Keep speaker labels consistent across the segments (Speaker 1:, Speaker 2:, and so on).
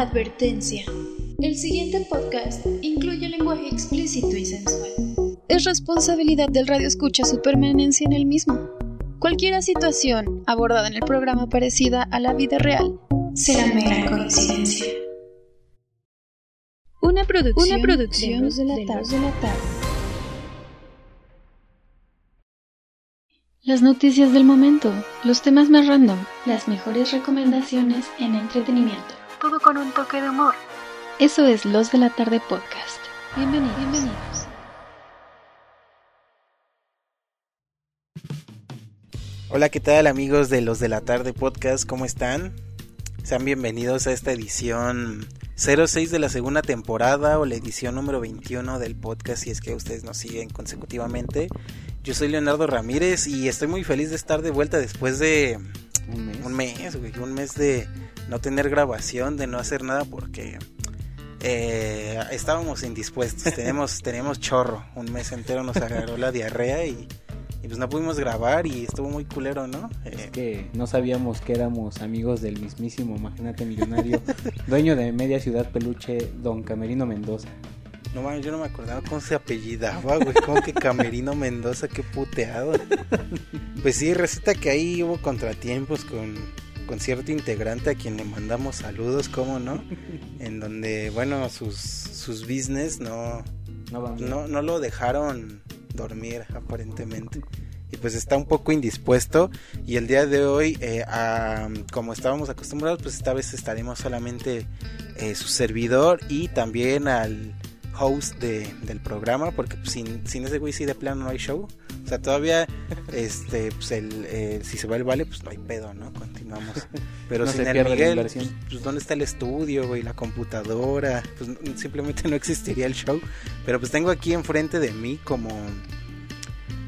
Speaker 1: Advertencia. El siguiente podcast incluye lenguaje explícito y sensual. Es responsabilidad del radio escucha su permanencia en el mismo. Cualquier situación abordada en el programa parecida a la vida real será mera coincidencia. Una producción, Una producción de, la de la tarde. Las noticias del momento, los temas más random, las mejores recomendaciones en entretenimiento. Todo con un toque de humor. Eso es Los de la Tarde Podcast. Bienvenidos. Bienvenidos.
Speaker 2: Hola, ¿qué tal amigos de Los de la Tarde Podcast? ¿Cómo están? Sean bienvenidos a esta edición 06 de la segunda temporada o la edición número 21 del podcast si es que ustedes nos siguen consecutivamente. Yo soy Leonardo Ramírez y estoy muy feliz de estar de vuelta después de un mes, un mes, un mes de no tener grabación, de no hacer nada porque eh, estábamos indispuestos, tenemos, tenemos chorro, un mes entero nos agarró la diarrea y, pues no pudimos grabar y estuvo muy culero, ¿no?
Speaker 3: Es que no sabíamos que éramos amigos del mismísimo, imagínate millonario, dueño de media ciudad peluche, don Camerino Mendoza.
Speaker 2: No mames, yo no me acordaba cómo se apellidaba, güey. Como que Camerino Mendoza, qué puteado. Pues sí, resulta que ahí hubo contratiempos con, con cierto integrante a quien le mandamos saludos, ¿cómo no? En donde, bueno, sus, sus business no, no, no, lo dejaron dormir, aparentemente y pues está un poco indispuesto y el día de hoy eh, como estábamos acostumbrados pues esta vez estaremos solamente eh, su servidor y también al host de, del programa, porque sin, sin ese güey sí de plano no hay show. O sea, todavía, este, pues el, si se va el vale, pues no hay pedo, ¿no? Continuamos. Pero sin el Miguel, pues, pues, ¿dónde está el estudio, güey? La computadora, pues simplemente no existiría el show. Pero pues tengo aquí enfrente de mí como,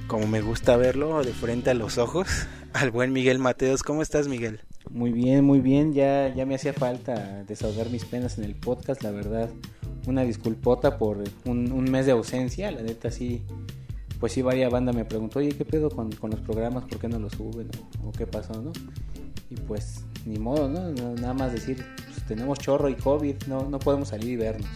Speaker 2: como me gusta verlo, de frente a los ojos, al buen Miguel Mateos. ¿Cómo estás, Miguel?
Speaker 3: Muy bien, muy bien. Ya, ya me hacía falta desahogar mis penas en el podcast, la verdad una disculpota por un, mes de ausencia, la neta sí, pues sí varia banda me preguntó, oye, ¿qué pedo con, los programas? ¿Por qué no los suben? ¿O, qué pasó, no? Y pues ni modo, ¿no? Nada más decir, pues, tenemos chorro y COVID, no, no podemos salir y vernos.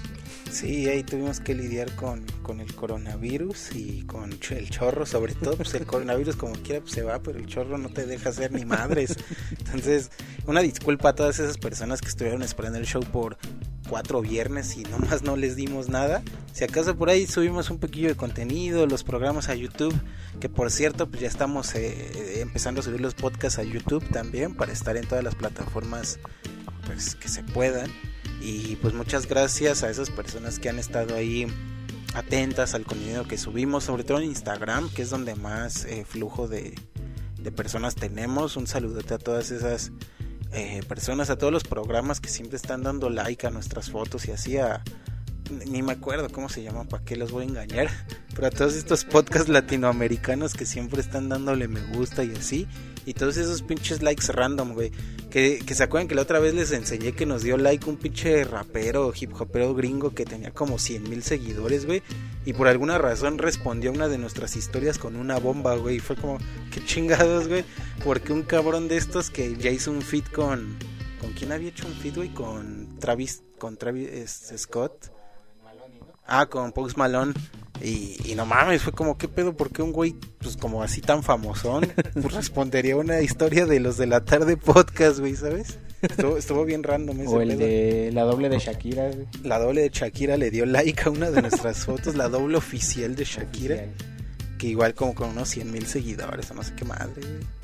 Speaker 2: Sí, ahí tuvimos que lidiar con, con el coronavirus y con el chorro, sobre todo, pues el coronavirus como quiera pues se va, pero el chorro no te deja hacer ni madres. Entonces, una disculpa a todas esas personas que estuvieron esperando el show por cuatro viernes y nomás no les dimos nada. Si acaso por ahí subimos un poquillo de contenido, los programas a YouTube, que por cierto pues ya estamos eh, empezando a subir los podcasts a YouTube también para estar en todas las plataformas pues que se puedan. Y pues muchas gracias a esas personas que han estado ahí atentas al contenido que subimos, sobre todo en Instagram, que es donde más eh, flujo de, de, personas tenemos. Un saludote a todas esas eh, personas, a todos los programas que siempre están dando like a nuestras fotos y así a... Ni me acuerdo cómo se llama, para qué los voy a engañar. Pero a todos estos podcasts latinoamericanos que siempre están dándole me gusta y así. Y todos esos pinches likes random, güey. Que, que se acuerdan que la otra vez les enseñé que nos dio like un pinche rapero, hip hopero gringo que tenía como 100 mil seguidores, güey. Y por alguna razón respondió a una de nuestras historias con una bomba, güey. Y fue como, qué chingados, güey. Porque un cabrón de estos que ya hizo un feed con. ¿Con quién había hecho un feed, güey? Con Travis, con Travis Scott. Ah, con Post Malone. Y, no mames, fue como, ¿qué pedo? ¿Por qué un güey, pues como así tan famosón, pues respondería una historia de los de la tarde podcast, güey, ¿sabes? Estuvo, bien random ese
Speaker 3: O el de la doble de Shakira, güey.
Speaker 2: La doble de Shakira le dio like a una de nuestras fotos, la doble oficial de Shakira. Que igual como con unos 100 mil seguidores, o no sé qué madre, güey.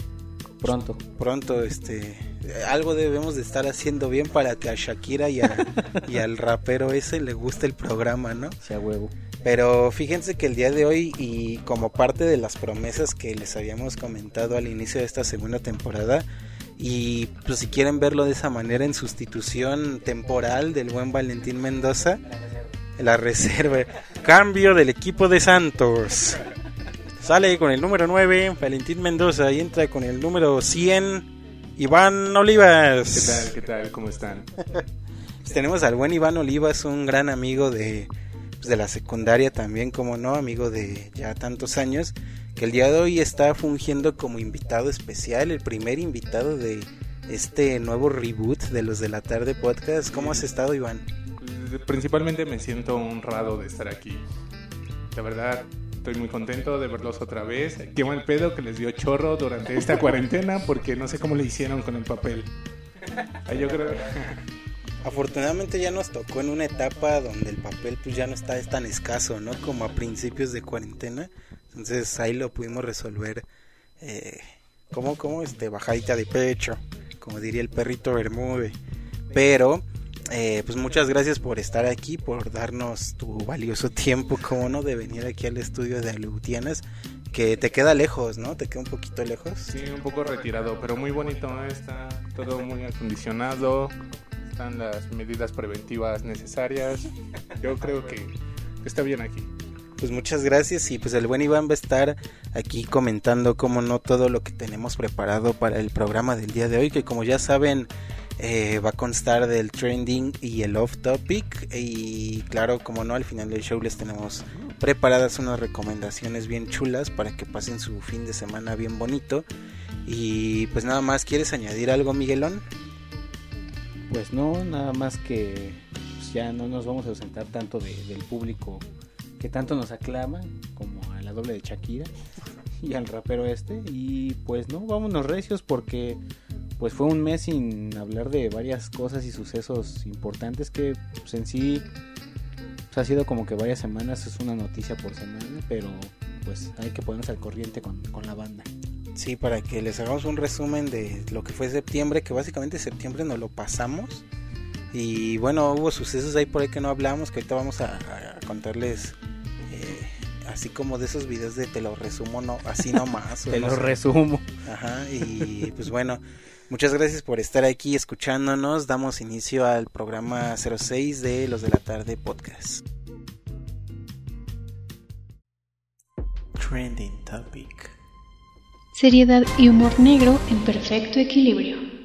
Speaker 3: Pronto.
Speaker 2: Pronto, este. Algo debemos de estar haciendo bien para que a Shakira y, y al rapero ese le guste el programa, ¿no?
Speaker 3: Sea huevo.
Speaker 2: Pero fíjense que el día de hoy y como parte de las promesas que les habíamos comentado al inicio de esta segunda temporada y pues si quieren verlo de esa manera en sustitución temporal del buen Valentín Mendoza, la reserva, cambio del equipo de Santos. Sale con el número 9 Valentín Mendoza y entra con el número 100 Iván Olivas.
Speaker 4: ¿Qué tal? ¿Qué tal? ¿Cómo están?
Speaker 2: Pues tenemos al buen Iván Olivas, un gran amigo de de la secundaria también, como no, amigo de ya tantos años, que el día de hoy está fungiendo como invitado especial, el primer invitado de, este nuevo reboot de los de la tarde podcast. ¿Cómo has estado, Iván?
Speaker 4: Principalmente me siento honrado de estar aquí. La verdad, estoy muy contento de verlos otra vez. Qué mal pedo que les dio chorro durante esta cuarentena porque no sé cómo le hicieron con el papel. Yo creo...
Speaker 2: Afortunadamente ya nos tocó en una etapa donde el papel pues ya no está es tan escaso, ¿no? Como a principios de cuarentena. Entonces ahí lo pudimos resolver eh, como, como este, bajadita de pecho, como diría el perrito Bermude. Pero, eh, pues muchas gracias por estar aquí, por darnos tu valioso tiempo, como no, de venir aquí al estudio de Aleutianas, que te queda lejos, ¿no? Te queda un poquito lejos.
Speaker 4: Sí, un poco retirado, pero muy bonito, está todo muy acondicionado, están las medidas preventivas necesarias. Yo creo que está bien aquí.
Speaker 2: Pues muchas gracias y pues el buen Iván va a estar aquí comentando como no todo lo que tenemos preparado para el programa del día de hoy que como ya saben eh, va a constar del trending y el off topic. Y claro como no al final del show les tenemos preparadas unas recomendaciones bien chulas para que pasen su fin de semana bien bonito. Y pues nada más quieres añadir algo Miguelón
Speaker 3: pues no nada más que pues, ya no nos vamos a ausentar tanto del público que tanto nos aclama como a la doble de Shakira y al rapero este y pues no vámonos recios porque pues fue un mes sin hablar de varias cosas y sucesos importantes que pues, en sí pues, ha sido como que varias semanas es una noticia por semana pero pues hay que ponernos al corriente con, con la banda
Speaker 2: Sí, para que les hagamos un resumen de lo que fue septiembre, que básicamente septiembre nos lo pasamos. Y bueno, hubo sucesos ahí por ahí que no hablamos, que ahorita vamos a, a contarles así como de esos videos de te lo resumo, no, así nomás.
Speaker 3: te lo resumo.
Speaker 2: Ajá, y pues bueno, muchas gracias por estar aquí escuchándonos. Damos inicio al programa 06 de Los de la Tarde Podcast. Trending Topic.
Speaker 1: Seriedad y humor negro en perfecto equilibrio.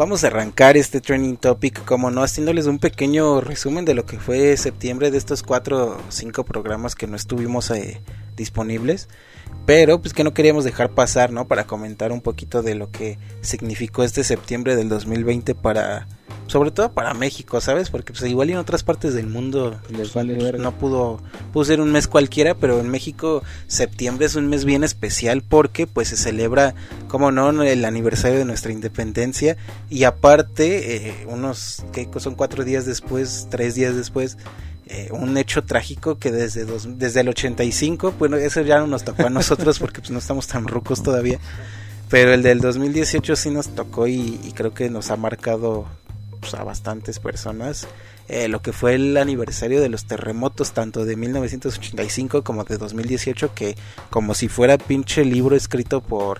Speaker 2: Vamos a arrancar este trending topic, como no, haciéndoles un pequeño resumen de lo que fue septiembre de estos cuatro o cinco programas que no estuvimos eh, disponibles, pero pues que no queríamos dejar pasar, ¿no? Para comentar un poquito de lo que significó este septiembre del 2020 para sobre todo para México, ¿sabes? Porque pues igual en otras partes del mundo
Speaker 3: Les vale
Speaker 2: pues, no pudo, pudo ser un mes cualquiera, pero en México septiembre es un mes bien especial porque pues se celebra, como no, el aniversario de nuestra independencia. Y aparte eh, unos, que son cuatro días después, tres días después, eh, un hecho trágico que desde, dos, desde el 85, bueno, eso ya no nos tocó a nosotros porque pues no estamos tan rucos todavía, pero el del 2018 sí nos tocó y, y creo que nos ha marcado pues, a bastantes personas eh, lo que fue el aniversario de los terremotos tanto de 1985 como de 2018 que como si fuera pinche libro escrito por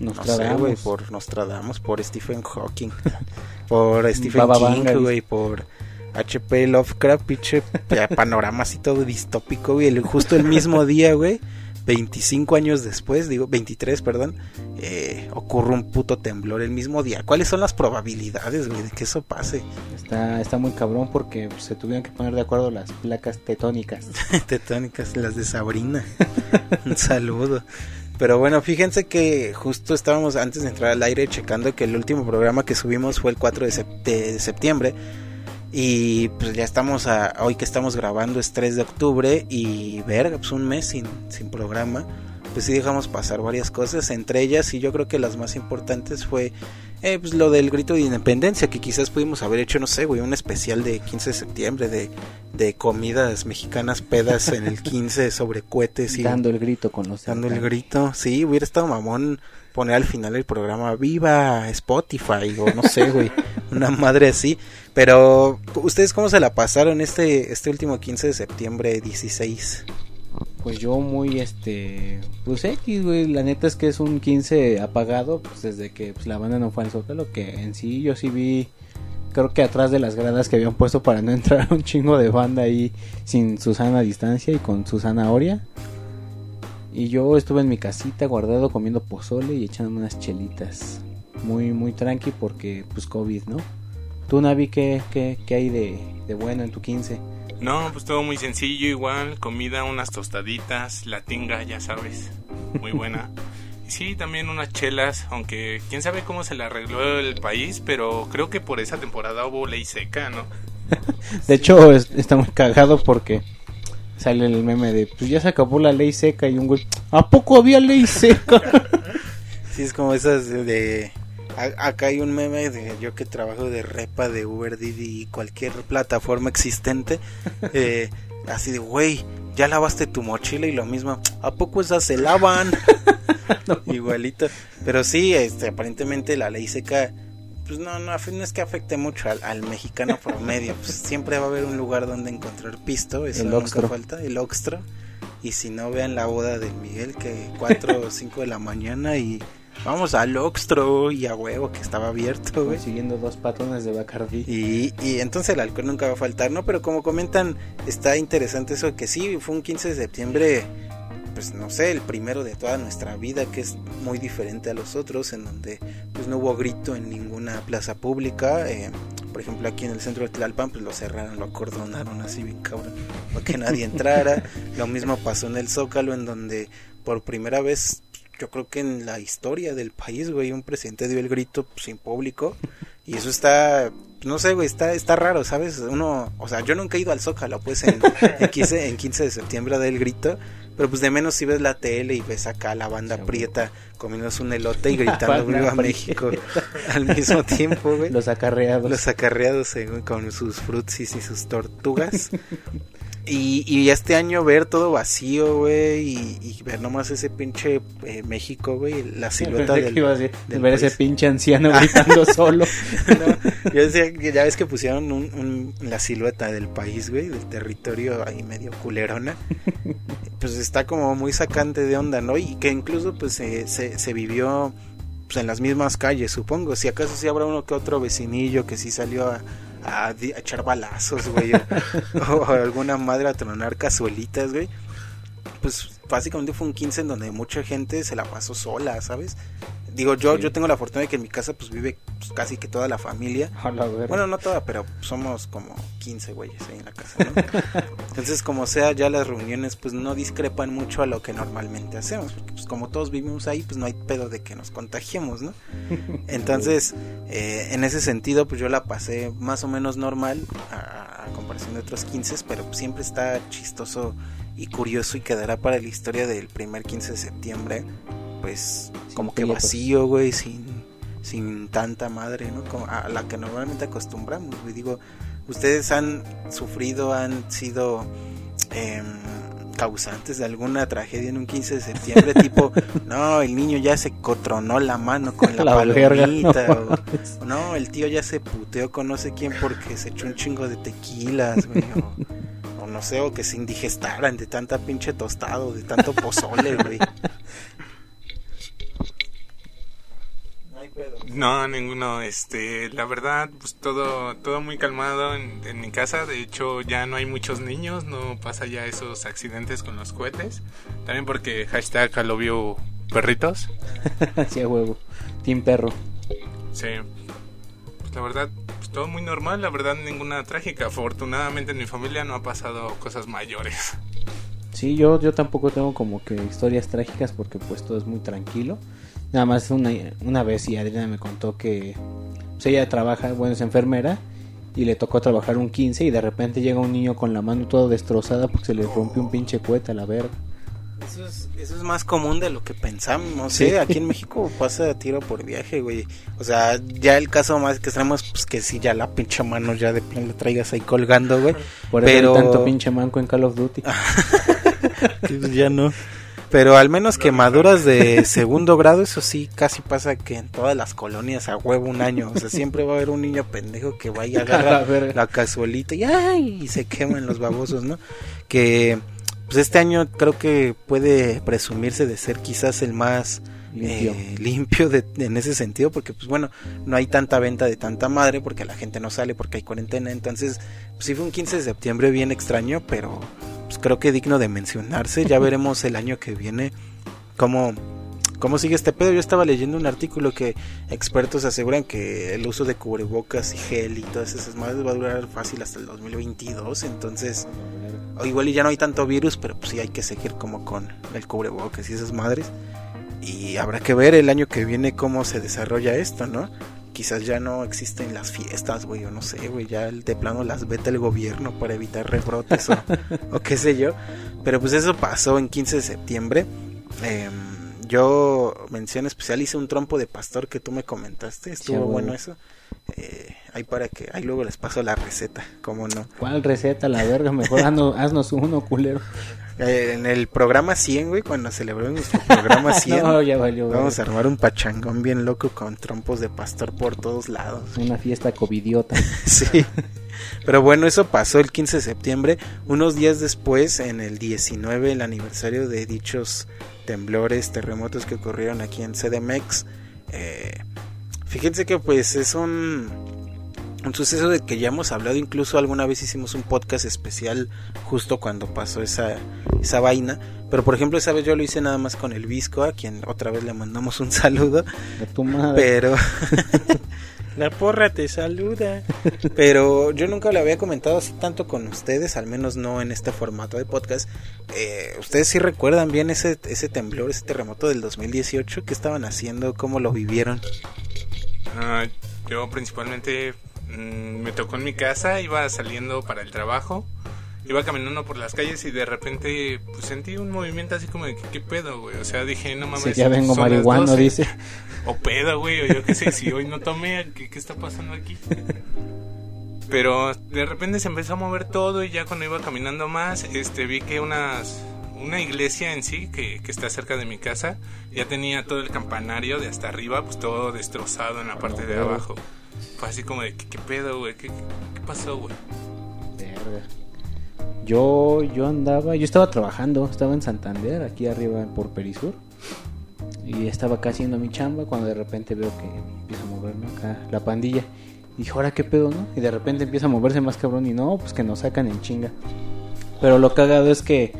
Speaker 3: Nostradamus,
Speaker 2: no sé, por Nostradamus, por Stephen Hawking, por Stephen
Speaker 3: Baba
Speaker 2: King, güey, por HP Lovecraft, pinche panorama así todo distópico, güey, el- justo el mismo día, güey, 25 años después, digo, 23, perdón, eh, ocurre un puto temblor el mismo día. ¿Cuáles son las probabilidades, güey, de que eso pase?
Speaker 3: está está muy cabrón porque se tuvieron que poner de acuerdo las placas tetónicas
Speaker 2: Tetónicas, las de Sabrina. Un saludo. Pero bueno, fíjense que justo estábamos antes de entrar al aire checando que el último programa que subimos fue el 4 de, sep- de septiembre. Y pues ya estamos a, hoy que estamos grabando es 3 de octubre y verga, pues un mes sin, sin programa. Pues sí dejamos pasar varias cosas, entre ellas y yo creo que las más importantes fue eh, pues lo del grito de independencia, que quizás pudimos haber hecho, no sé, güey, un especial de 15 de septiembre de, de comidas mexicanas pedas en el 15 sobre cohetes y
Speaker 3: dando el grito con los
Speaker 2: dando el grito. Sí, hubiera estado mamón poner al final el programa Viva Spotify o no sé, güey, una madre así. Pero, ¿ustedes cómo se la pasaron este, este último 15 de septiembre 16?
Speaker 3: Pues yo muy este, pues X, güey, la neta es que es un 15 apagado, pues desde que pues, la banda no fue al Zócalo, que en sí yo sí vi, creo que atrás de las gradas que habían puesto para no entrar un chingo de banda ahí sin Susana distancia y con Susana Oria. Y yo estuve en mi casita guardado comiendo pozole y echándome unas chelitas. Muy, muy tranqui porque pues COVID, ¿no? Tú, Navi, ¿qué, qué, qué hay de, de bueno en tu 15?
Speaker 4: No, pues todo muy sencillo igual, comida, unas tostaditas, la tinga, ya sabes, muy buena. sí, también unas chelas, aunque quién sabe cómo se le arregló el país, pero creo que por esa temporada hubo ley seca, ¿no?
Speaker 3: De hecho, está muy cagado porque sale el meme de, pues ya se acabó la ley seca y un güey, ¿a poco había ley seca?
Speaker 2: sí, es como esas de... acá hay un meme de yo que trabajo de repa de Uber, Didi y cualquier plataforma existente. Eh, así de, güey, ya lavaste tu mochila y lo mismo, ¿a poco esas se lavan? Igualito. Pero sí, este, aparentemente la ley seca pues no, no, no es que afecte mucho al, mexicano promedio. Pues siempre va a haber un lugar donde encontrar pisto, eso el nunca falta, el Oxtro. Y si no, vean la boda de Miguel, que 4 o 5 de la mañana y vamos al Oxtro y a huevo que estaba abierto, güey.
Speaker 3: Siguiendo dos patrones de Bacardi.
Speaker 2: Y, y entonces el alcohol nunca va a faltar, ¿no? Pero como comentan, está interesante eso que sí, fue un 15 de septiembre pues no sé, el primero de toda nuestra vida, que es muy diferente a los otros, en donde pues no hubo grito en ninguna plaza pública. Eh, por ejemplo, aquí en el centro de Tlalpan, pues lo cerraron, lo acordonaron así bien cabrón, para que nadie entrara. lo mismo pasó en el Zócalo, en donde por primera vez, yo creo que en la historia del país, güey, un presidente dio el grito pues, sin público. Y eso está, no sé, güey, está, está raro, ¿sabes? Uno, o sea, yo nunca he ido al Zócalo, pues en, en, 15, en 15 de septiembre del grito pero pues de menos si ves la tele y ves acá la banda prieta comiéndose un elote y gritando Viva México al mismo tiempo, güey.
Speaker 3: Los acarreados.
Speaker 2: Los acarreados con sus frutsis y sus tortugas. Y, y, este año ver todo vacío, güey, y, ver nomás ese pinche eh, México, güey, la silueta del,
Speaker 3: ver ese pinche anciano gritando solo.
Speaker 2: yo decía que ya ves que pusieron un, la silueta del país, güey, del territorio ahí medio culerona. pues está como muy sacante de onda, ¿no? Y que incluso pues se, se, vivió pues, en las mismas calles, supongo. Si acaso sí habrá uno que otro vecinillo que sí salió a a, echar balazos, güey, o, alguna madre a tronar cazuelitas, güey. Pues básicamente fue un 15 en donde mucha gente se la pasó sola, ¿sabes? Digo, yo, yo tengo la fortuna de que en mi casa pues vive pues, casi que toda la familia. bueno, no toda, pero somos como 15 güeyes ahí en la casa, ¿no? Entonces, como sea, ya las reuniones pues no discrepan mucho a lo que normalmente hacemos. Porque pues como todos vivimos ahí, pues no hay pedo de que nos contagiemos, ¿no? Entonces, eh, en ese sentido, pues yo la pasé más o menos normal a, comparación de otros 15, pero siempre está chistoso y curioso y quedará para la historia del primer 15 de septiembre pues como que vacío, güey, sin, sin tanta madre, ¿no? Como a la que normalmente acostumbramos, güey. Digo, ustedes han sufrido, han sido eh, causantes de alguna tragedia en un 15 de septiembre, tipo, no, el niño ya se cotronó la mano con la, palomita, o, no, el tío ya se puteó con no sé quién porque se echó un chingo de tequilas, güey, o, o no sé, o que se indigestaran de tanta pinche tostado, de tanto pozole, güey.
Speaker 4: No, ninguno. Este, la verdad, pues todo, todo muy calmado en, mi casa. De hecho, ya no hay muchos niños, no pasa ya esos accidentes con los cohetes. También porque hashtag vio perritos.
Speaker 3: sí, huevo. Team perro.
Speaker 4: Sí. Pues la verdad, pues todo muy normal. La verdad, ninguna trágica. Afortunadamente en mi familia no ha pasado cosas mayores.
Speaker 3: Sí, yo, yo tampoco tengo como que historias trágicas porque pues todo es muy tranquilo. Nada más una, una vez y Adriana me contó que pues, ella trabaja, bueno, es enfermera y le tocó trabajar un 15 y de repente llega un niño con la mano todo destrozada porque se le rompió un pinche cueta a la verga.
Speaker 2: Eso es, eso es más común de lo que pensamos, no sé, aquí en México pasa tiro por viaje, güey. O sea, ya el caso más que tenemos, pues que si ya la pinche mano ya de plan la traigas ahí colgando, güey.
Speaker 3: Por eso Pero... hay tanto pinche manco en Call of Duty.
Speaker 2: ya no. Pero al menos quemaduras de segundo grado, eso sí, casi pasa que en todas las colonias a huevo un año. O sea, siempre va a haber un niño pendejo que vaya a agarrar la cazuelita y, ¡ay! y se queman los babosos, ¿no? Que pues este año creo que puede presumirse de ser quizás el más limpio, eh, de, en ese sentido porque pues bueno no hay tanta venta de tanta madre porque la gente no sale porque hay cuarentena entonces pues sí fue un 15 de septiembre bien extraño pero pues creo que digno de mencionarse. Ya veremos el año que viene cómo, cómo sigue este pedo. Yo estaba leyendo un artículo que expertos aseguran que el uso de cubrebocas y gel y todas esas madres va a durar fácil hasta el 2022. Entonces, igual y ya no hay tanto virus, pero pues sí hay que seguir como con el cubrebocas y esas madres. Y habrá que ver el año que viene cómo se desarrolla esto, ¿no? Quizás ya no existen las fiestas, güey, o no sé, güey, ya de plano las vete el gobierno para evitar rebrotes o, o qué sé yo. Pero pues eso pasó en 15 de septiembre. Eh, yo, mención especial, hice un trompo de pastor que tú me comentaste. Estuvo
Speaker 3: Sí,
Speaker 2: bueno eso. Eh, ahí para que, ahí luego les paso la receta, cómo no.
Speaker 3: ¿Cuál receta? La verga, mejor haznos, haznos uno, culero.
Speaker 2: Eh, en el programa 100, güey, cuando celebremos nuestro programa 100,
Speaker 3: No, ya valió.
Speaker 2: vamos a armar un pachangón bien loco con trompos de pastor por todos lados.
Speaker 3: Una fiesta covidiota.
Speaker 2: Sí. Pero bueno, eso pasó el 15 de septiembre. Unos días después, en el 19, el aniversario de dichos temblores, terremotos que ocurrieron aquí en CDMX. eh, fíjense que pues es un, un suceso del que ya hemos hablado. Incluso alguna vez hicimos un podcast especial justo cuando pasó esa, esa vaina. Pero por ejemplo, esa vez yo lo hice nada más con el Visco, a quien otra vez le mandamos un saludo.
Speaker 3: De tu madre.
Speaker 2: Pero la porra te saluda. Pero yo nunca lo había comentado así tanto con ustedes, al menos no en este formato de podcast. Eh, ustedes sí recuerdan bien ese ese temblor, ese terremoto del 2018, qué estaban haciendo, cómo lo vivieron.
Speaker 4: Ah, yo principalmente mm, me tocó en mi casa, iba saliendo para el trabajo, iba caminando por las calles y de repente pues, sentí un movimiento así como de que qué pedo, güey. O sea, dije, no mames.
Speaker 3: Ya vengo marihuano,
Speaker 4: 12.
Speaker 3: dice.
Speaker 4: O pedo, güey, o yo qué sé, si hoy no tomé, ¿qué, qué está pasando aquí? Pero de repente se empezó a mover todo y ya cuando iba caminando más, este vi que unas una iglesia en sí que, que está cerca de mi casa ya tenía todo el campanario de hasta arriba, pues todo destrozado en la parte de abajo. Fue así como de, ¿qué, pedo, güey? ¿Qué, ¿Qué pasó, güey?
Speaker 3: Verga. Yo, yo andaba, yo estaba trabajando, estaba en Santander, aquí arriba por Perisur. Y estaba acá haciendo mi chamba cuando de repente veo que empieza a mover ¿no? acá la pandilla. Y dije, ahora qué pedo, ¿no? Y de repente empieza a moverse más cabrón y no, pues que nos sacan en chinga. Pero lo cagado es que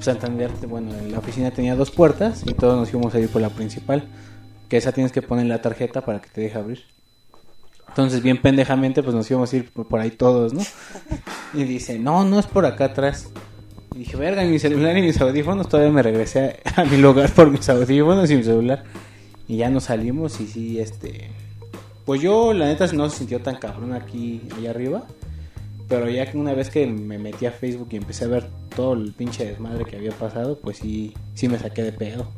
Speaker 3: Santander, bueno, en la oficina tenía dos puertas y todos nos íbamos a ir por la principal. Que esa tienes que poner la tarjeta para que te deje abrir. Entonces, bien pendejamente, pues nos íbamos a ir por ahí todos, ¿no? Y dice, no, no es por acá atrás. Y dije, verga, mi celular y mis audífonos. Todavía me regresé a, a mi lugar por mis audífonos y mi celular. Y ya nos salimos y sí, este... Pues yo, la neta, no se sintió tan cabrón aquí, allá arriba. Pero ya que una vez que me metí a Facebook y empecé a ver todo el pinche desmadre que había pasado, pues sí, sí me saqué de pedo.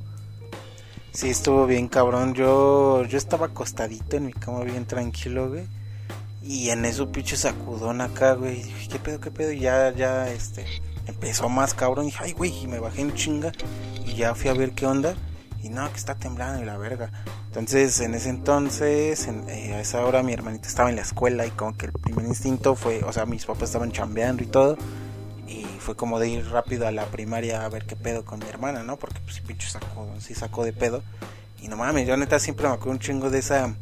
Speaker 2: Sí, estuvo bien cabrón. Yo yo estaba acostadito en mi cama bien tranquilo, güey. Y en eso pinche sacudón acá, güey. Dije, ¿qué pedo, qué pedo? Y ya, ya, este, empezó más cabrón. Y dije, ay, güey, y me bajé en chinga. Y ya fui a ver qué onda. Y no, que está temblando y la verga. Entonces, en ese entonces, en- eh, a esa hora mi hermanita estaba en la escuela y como que el primer instinto fue, o sea, mis papás estaban chambeando y todo. Y fue como de ir rápido a la primaria a ver qué pedo con mi hermana, ¿no? Porque pues sí, pinche sacó, sí sacó de pedo. Y no mames, yo neta siempre me acuerdo un chingo de esa,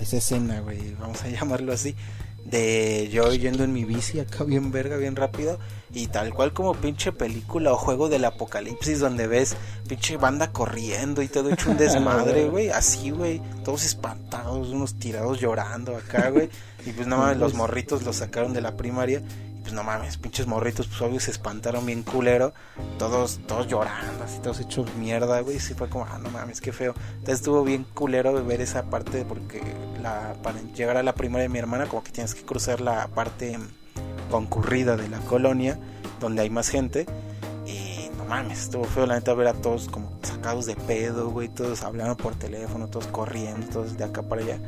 Speaker 2: esa escena, güey, vamos a llamarlo así. De yo yendo en mi bici acá bien verga, bien rápido. Y tal cual como pinche película o juego del apocalipsis donde ves pinche banda corriendo y todo hecho un desmadre, güey. Así, güey. Todos espantados, unos tirados llorando acá, güey. Y pues no mames, los morritos los sacaron de la primaria. Pues no mames, pinches morritos, pues obvio se espantaron bien culero. Todos, todos llorando, así todos hechos mierda, güey. Sí fue como, ah, no mames, qué feo. Entonces estuvo bien culero ver esa parte porque la, para llegar a la primaria de mi hermana como que tienes que cruzar la parte concurrida de la colonia donde hay más gente. Y no mames, estuvo feo la neta ver a todos como sacados de pedo, güey. Todos hablando por teléfono, todos corriendo, todos de acá para allá.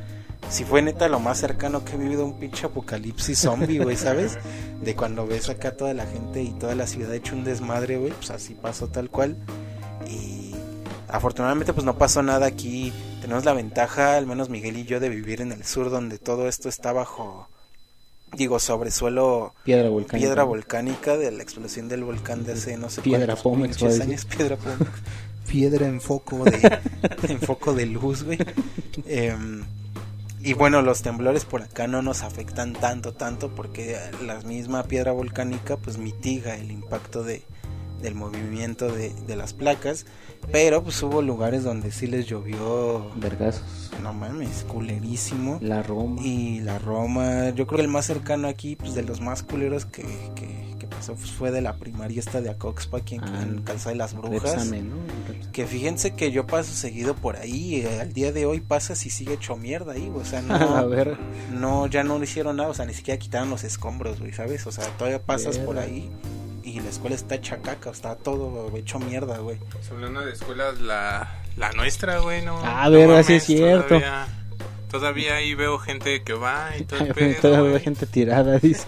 Speaker 2: Si fue neta lo más cercano que he vivido un pinche apocalipsis zombie, güey, ¿sabes? De cuando ves acá toda la gente y toda la ciudad hecho un desmadre, güey, pues así pasó tal cual. Y afortunadamente pues no pasó nada aquí. Tenemos la ventaja, al menos Miguel y yo, de vivir en el sur donde todo esto está bajo, digo, sobre suelo
Speaker 3: Piedra volcánica.
Speaker 2: piedra volcánica de la explosión del volcán de hace no sé
Speaker 3: Piedra
Speaker 2: cuántos
Speaker 3: Pómex,
Speaker 2: años. Piedra Pómex. Piedra en foco de, en foco de luz, güey. Em, y bueno, los temblores por acá no nos afectan tanto, tanto, porque la misma piedra volcánica pues mitiga el impacto de, del movimiento de, de las placas. Pero pues hubo lugares donde sí les llovió,
Speaker 3: Vergazos.
Speaker 2: no mames, culerísimo.
Speaker 3: La Roma.
Speaker 2: Y la Roma, yo creo que el más cercano aquí, pues de los más culeros que, que, que Eso fue de la primaria esta de Acoxpa, aquí en,
Speaker 3: Ah,
Speaker 2: en Calzada de las Brujas.
Speaker 3: Repsame, ¿no?
Speaker 2: Que fíjense que yo paso seguido por ahí. eh, al día de hoy pasas y sigue hecho mierda ahí, güey. O sea,
Speaker 3: A
Speaker 2: no,
Speaker 3: ver,
Speaker 2: no, ya no hicieron nada. O sea, ni siquiera quitaron los escombros, güey, ¿sabes? O sea, todavía pasas por ahí y la escuela está hecha caca. Está todo hecho mierda, güey.
Speaker 4: Hablando de escuelas, la, la nuestra, güey, no.
Speaker 3: Ah,
Speaker 4: no
Speaker 3: verga, sí
Speaker 4: mames,
Speaker 3: es cierto.
Speaker 4: Todavía, todavía ahí veo gente que va y todo el pedo,
Speaker 3: todavía veo gente tirada, dice.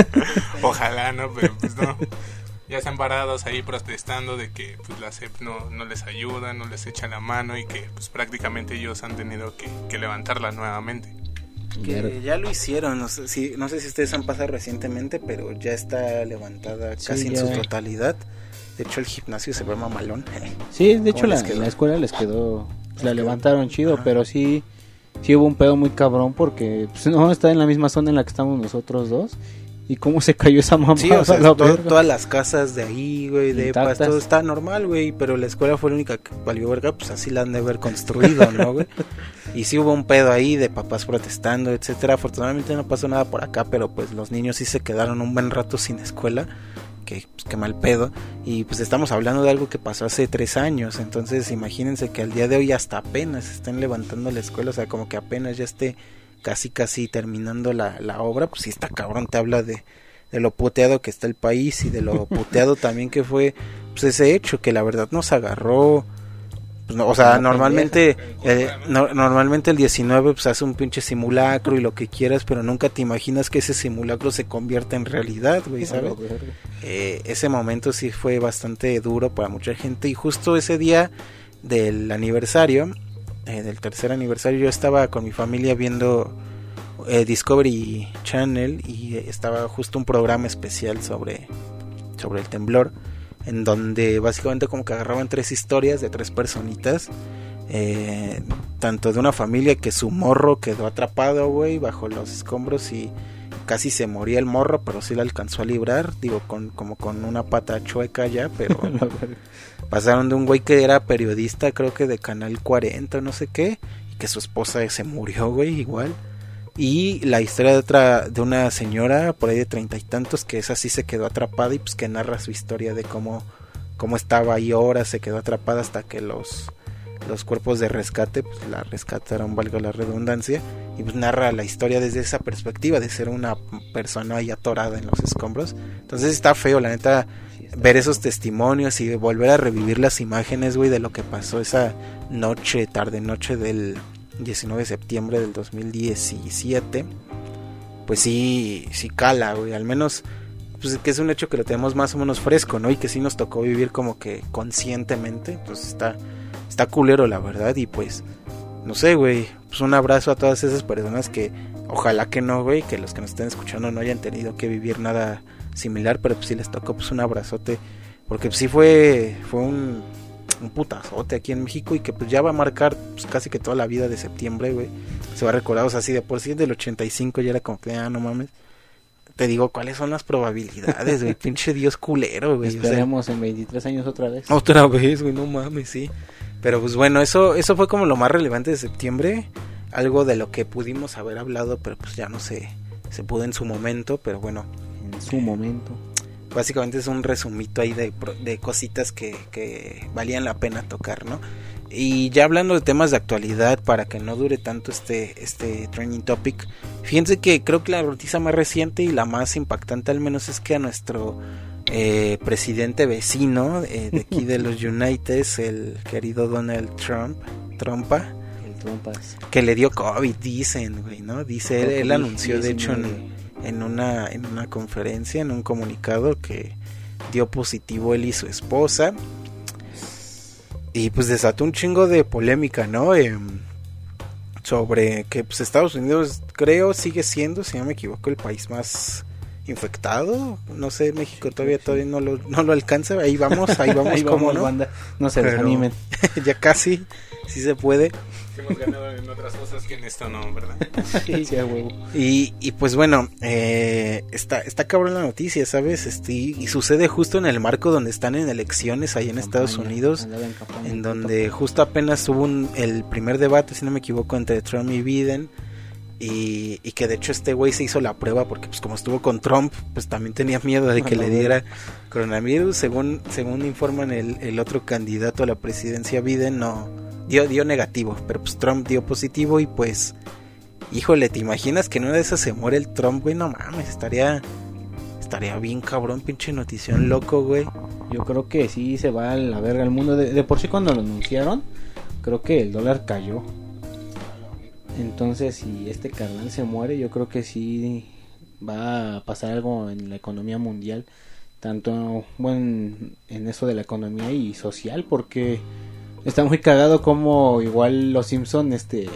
Speaker 4: Ojalá, ¿no? Pero pues no. Ya están parados ahí protestando de que pues la CEP no, no les ayuda, no les echa la mano y que pues prácticamente ellos han tenido que, que levantarla nuevamente.
Speaker 2: Que ya lo hicieron, no sé, si, no sé si ustedes han pasado recientemente, pero ya está levantada
Speaker 3: Sí,
Speaker 2: casi en su totalidad. De hecho, el gimnasio se ve mamalón.
Speaker 3: Sí, de hecho
Speaker 2: ¿Cómo
Speaker 3: la, la escuela les quedó,
Speaker 2: Les
Speaker 3: la
Speaker 2: quedó.
Speaker 3: levantaron chido,
Speaker 2: Ajá.
Speaker 3: pero sí, sí hubo un pedo muy cabrón porque pues, no está en la misma zona en la que estamos nosotros dos. ¿Y cómo se cayó esa mamá?
Speaker 2: Sí, o sea,
Speaker 3: la
Speaker 2: to-
Speaker 3: verga?
Speaker 2: todas las casas de ahí, güey, de
Speaker 3: Intactas.
Speaker 2: todo está normal, güey, pero la escuela fue la única que valió verga, pues así la han de haber construido, ¿no, güey? Y sí hubo un pedo ahí de papás protestando, etcétera. Afortunadamente no pasó nada por acá, pero pues los niños sí se quedaron un buen rato sin escuela, que pues qué mal pedo. Y pues estamos hablando de algo que pasó hace tres años, entonces imagínense que al día de hoy hasta apenas estén levantando la escuela, o sea, como que apenas ya esté casi casi terminando la, la obra, pues sí está cabrón, te habla de, de lo puteado que está el país y de lo puteado también que fue pues ese hecho que la verdad nos agarró pues, no, o sea normalmente eh, no- normalmente el 19 pues hace un pinche simulacro y lo que quieras pero nunca te imaginas que ese simulacro se convierta en realidad güey sabes eh, ese momento sí fue bastante duro para mucha gente y justo ese día del aniversario, eh, del tercer aniversario, yo estaba con mi familia viendo Discovery Channel y estaba justo un programa especial sobre, sobre el temblor, en donde básicamente como que agarraban tres historias de tres personitas. eh, tanto de una familia que su morro quedó atrapado, güey, bajo los escombros y casi se moría el morro, pero sí la alcanzó a librar, digo, con, como con una pata chueca ya, pero pasaron de un güey que era periodista, creo que de Canal 40 o no sé qué, y que su esposa se murió, güey, igual. Y la historia de otra, de una señora por ahí de treinta y tantos, que esa sí se quedó atrapada y pues que narra su historia de cómo, cómo estaba ahí horas, se quedó atrapada hasta que los, los cuerpos de rescate, pues la rescataron, valga la redundancia, y pues narra la historia desde esa perspectiva de ser una persona ahí atorada en los escombros. Entonces está feo, la neta,
Speaker 3: Sí,
Speaker 2: ver esos testimonios y volver a revivir las imágenes, güey, de lo que pasó esa noche, tarde noche del 19 de septiembre del 2017. Pues sí, sí cala, güey, al menos pues que es un hecho que lo tenemos más o menos fresco, ¿no? Y que sí nos tocó vivir como que conscientemente, pues está está culero la verdad y pues no sé, güey, pues un abrazo a todas esas personas que ojalá que no, güey, que los que nos estén escuchando no hayan tenido que vivir nada similar, pero pues sí les tocó pues un abrazote, porque pues, sí fue fue un, un putazote aquí en México y que pues ya va a marcar pues, casi que toda la vida de septiembre, güey. Se va a recordar, o sea, así de por sí del 85 ya era como que, ah, no mames. Te digo, ¿cuáles son las probabilidades, güey? Pinche Dios culero, güey. o sea,
Speaker 3: Esperemos en 23 años otra vez.
Speaker 2: otra vez, güey, no mames, sí. Pero pues bueno, eso eso fue como lo más relevante de septiembre, algo de lo que pudimos haber hablado, pero pues ya no se se pudo en su momento, pero bueno,
Speaker 3: En su momento.
Speaker 2: Básicamente es un resumito ahí de, de cositas que, que valían la pena tocar, ¿no? Y ya hablando de temas de actualidad, para que no dure tanto este, este trending topic, fíjense que creo que la noticia más reciente y la más impactante al menos es que a nuestro eh, presidente vecino eh, de aquí de los United, el querido Donald Trump, Trumpa,
Speaker 3: El
Speaker 2: que le dio COVID, dicen, güey, ¿no? Dice, él, él anunció de hecho en,
Speaker 3: 19.
Speaker 2: En una, en una conferencia, en un comunicado que dio positivo él y su esposa. Y pues desató un chingo de polémica, ¿no? Em, sobre que pues Estados Unidos creo sigue siendo, si no me equivoco, el país más infectado. No sé, México todavía todavía no lo, no lo alcanza. Ahí vamos, ahí vamos,
Speaker 3: Ahí
Speaker 2: como
Speaker 3: vamos,
Speaker 2: no.
Speaker 3: banda. No se
Speaker 2: Pero-
Speaker 3: desanimen.
Speaker 2: ya casi, si se puede.
Speaker 4: Hemos ganado en otras cosas que en esto no, ¿verdad?
Speaker 3: Sí, a huevo.
Speaker 2: Y, y pues bueno, eh, está, está cabrón la noticia, ¿sabes? Este, y, y sucede justo en el marco donde están en elecciones ahí en Estados Unidos,
Speaker 3: en campaña,
Speaker 2: en donde justo apenas hubo un- el primer debate, si no me equivoco, entre Trump y Biden. Y, y que de hecho este güey se hizo la prueba porque pues como estuvo con Trump, pues también tenía miedo de que le diera coronavirus. Según, según informan el, el otro candidato a la presidencia, Biden, no dio, dio negativo, pero pues Trump dio positivo y pues, híjole, ¿te imaginas que en una de esas se muere el Trump, güey? No mames, estaría, estaría bien cabrón, pinche notición loco, güey.
Speaker 3: Yo creo que sí se va a la verga el mundo. De, de por sí cuando lo anunciaron, creo que el dólar cayó. Entonces, si este carnal se muere, yo creo que sí va a pasar algo en la economía mundial, tanto bueno, en eso de la economía y social, porque está muy cagado como igual los Simpson este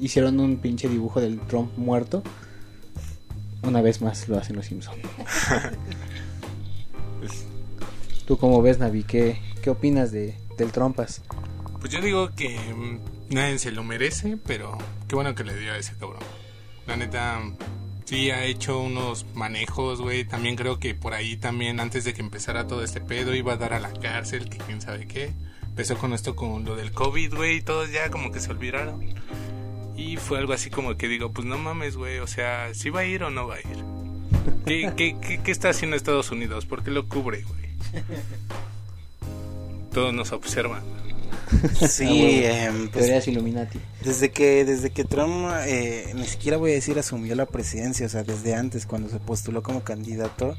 Speaker 3: hicieron un pinche dibujo del Trump muerto. Una vez más lo hacen los Simpson. ¿Tú cómo ves, Navi? ¿Qué, qué opinas de, del Trumpas?
Speaker 4: Pues yo digo que mm, nadie se lo merece, pero qué bueno que le dio a ese cabrón. La neta, sí ha hecho unos manejos, güey. También creo que por ahí también, antes de que empezara todo este pedo, iba a dar a la cárcel, que quién sabe qué. Empezó con esto, con lo del COVID, güey, y todos ya como que se olvidaron. Y fue algo así como que digo, pues no mames, güey, o sea, ¿sí va a ir o no va a ir? ¿Qué, qué, qué, qué está haciendo Estados Unidos? ¿Por qué lo cubre, güey? Todos nos observan.
Speaker 2: Sí, eh, pues,
Speaker 3: Teorías Illuminati.
Speaker 2: desde que desde que Trump eh, ni siquiera voy a decir asumió la presidencia, o sea, desde antes cuando se postuló como candidato,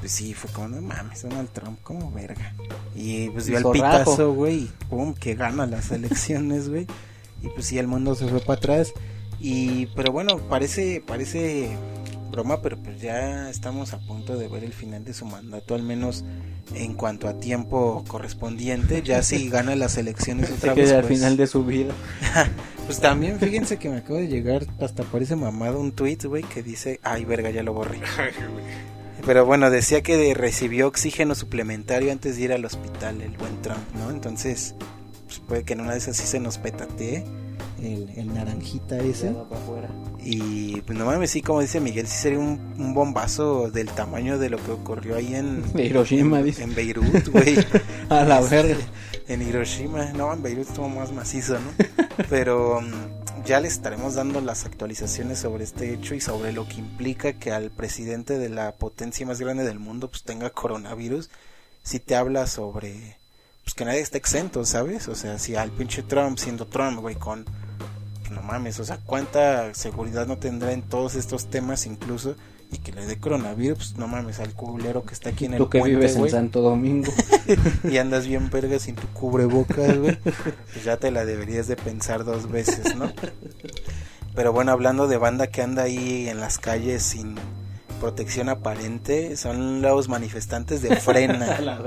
Speaker 2: pues sí, fue como, no mames, Donald Trump, como verga. Y pues dio el pitazo, güey, pum, que gana las elecciones, güey. Y pues sí, el mundo se fue para atrás. Y, pero bueno, parece, parece broma, pero pues ya estamos a punto de ver el final de su mandato, al menos en cuanto a tiempo correspondiente. Ya si gana las elecciones otra
Speaker 3: que
Speaker 2: vez.
Speaker 3: al
Speaker 2: pues-
Speaker 3: final de su vida.
Speaker 2: pues también fíjense que me acabo de llegar hasta parece mamado un tweet, güey, que dice, ay verga, ya lo borré. Pero bueno, decía que recibió oxígeno suplementario antes de ir al hospital, el buen Trump, ¿no? Entonces, pues puede que en una de esas sí se nos petatee el, el naranjita ese. Y pues no mames, sí, como dice Miguel, sí sería un, un bombazo del tamaño de lo que ocurrió ahí en,
Speaker 3: Hiroshima, dice.
Speaker 2: en Beirut, güey.
Speaker 3: A la verga.
Speaker 2: En Hiroshima, no, en Beirut estuvo más macizo, ¿no? Pero mm, ya les estaremos dando las actualizaciones sobre este hecho y sobre lo que implica que al presidente de la potencia más grande del mundo pues tenga coronavirus. Si te habla sobre pues que nadie está exento, ¿sabes? O sea, si al pinche Trump siendo Trump, güey, con no mames, o sea, cuánta seguridad no tendrá en todos estos temas incluso y que le dé coronavirus, pues no mames, al culero que está aquí en el
Speaker 3: Tú que
Speaker 2: puente,
Speaker 3: vives en Santo Domingo.
Speaker 2: y andas bien verga sin tu cubrebocas, güey, pues ya te la deberías de pensar dos veces, ¿no? Pero bueno, hablando de banda que anda ahí en las calles sin protección aparente, son los manifestantes de Frena.
Speaker 3: la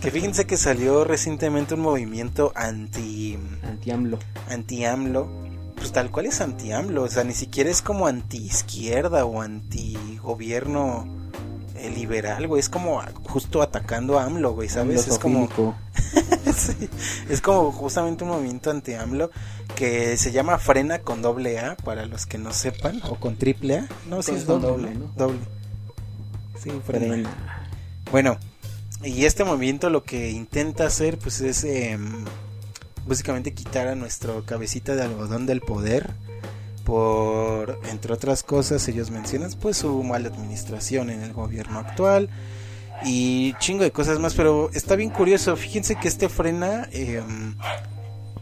Speaker 2: que fíjense que salió recientemente un movimiento anti
Speaker 3: Anti-AMLO.
Speaker 2: anti AMLO. Pues tal cual es anti AMLO, o sea, ni siquiera es como anti izquierda o anti gobierno eh, liberal, güey, es como justo atacando a AMLO, güey, ¿sabes? Es como. Sí, es como justamente un movimiento anti AMLO que se llama Frena con doble A para los que no sepan o con triple A. No, sí es doble,
Speaker 3: doble, ¿no?
Speaker 2: Doble. Sí, Frena.
Speaker 3: Frena.
Speaker 2: Bueno, y este movimiento lo que intenta hacer pues es em, básicamente quitar a nuestro cabecita de algodón del poder por entre otras cosas ellos mencionan pues su mala administración en el gobierno actual y chingo de cosas más pero está bien curioso. Fíjense que este frena em,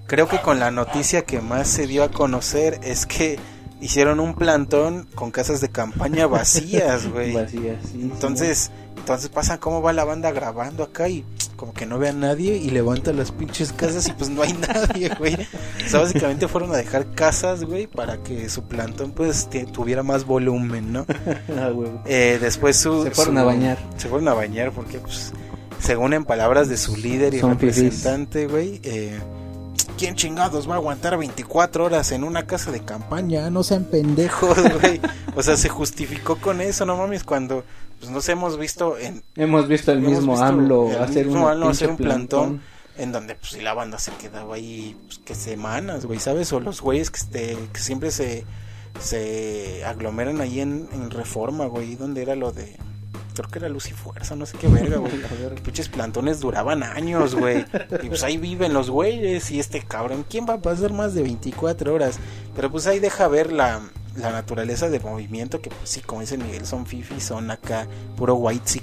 Speaker 2: creo que con la noticia que más se dio a conocer es que hicieron un plantón con casas de campaña vacías güey
Speaker 3: Vacías, sí,
Speaker 2: entonces, entonces pasan cómo va la banda grabando acá y como que no ve a nadie y levanta las pinches casas y pues no hay nadie, güey. O sea, básicamente fueron a dejar casas, güey, para que su plantón pues tuviera más volumen, ¿no?
Speaker 3: Ah, huevo.
Speaker 2: Eh, después su...
Speaker 3: Se fueron
Speaker 2: su-
Speaker 3: a bañar.
Speaker 2: Se fueron a bañar porque pues según en palabras de su líder y
Speaker 3: Son
Speaker 2: representante, güey, eh, ¿quién chingados va a aguantar 24 horas en una casa de campaña? No sean pendejos, güey. O sea, se justificó con eso, no mames, cuando pues nos hemos visto en
Speaker 3: Hemos visto el
Speaker 2: Hemos
Speaker 3: mismo
Speaker 2: visto
Speaker 3: AMLO
Speaker 2: el
Speaker 3: hacer,
Speaker 2: mismo
Speaker 3: una
Speaker 2: AMLO hacer
Speaker 3: pinche
Speaker 2: un plantón en donde pues sí, la banda se quedaba ahí pues, que semanas, güey, ¿sabes? O los güeyes que, este, que siempre se, se aglomeran ahí en, en Reforma, güey, donde era lo de... Creo que era Luz y Fuerza, no sé qué verga, güey. Los pinches plantones duraban años, güey. Y pues ahí viven los güeyes y este cabrón. ¿Quién va a pasar más de 24 horas? Pero pues ahí deja ver la, la naturaleza del movimiento, que pues sí, como dice Miguel, son fifi, son acá puro white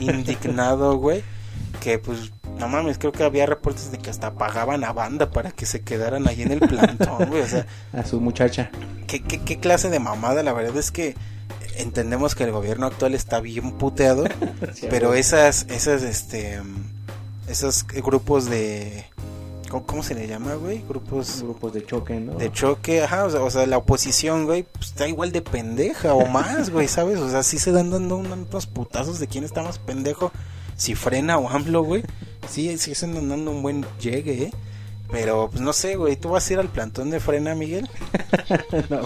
Speaker 2: indignado, güey. Que pues, no mames, creo que había reportes de que hasta pagaban a banda para que se quedaran ahí en el plantón, güey. O sea,
Speaker 3: a su muchacha.
Speaker 2: ¿qué, qué, qué clase de mamada? La verdad es que entendemos que el gobierno actual está bien puteado, pero esas, esas, este, esos grupos de ¿Cómo, se le llama, güey? Grupos...
Speaker 3: Grupos de choque, ¿no?
Speaker 2: De choque, ajá, o sea, la oposición, güey, pues está igual de pendeja o más, güey, ¿sabes? O sea, sí se dan dando unos putazos de quién está más pendejo, si frena o AMLO, güey. Sí, sí se andan dando un buen llegue, ¿eh? Pero, pues no sé, güey, ¿tú vas a ir al plantón de frena, Miguel?
Speaker 3: no,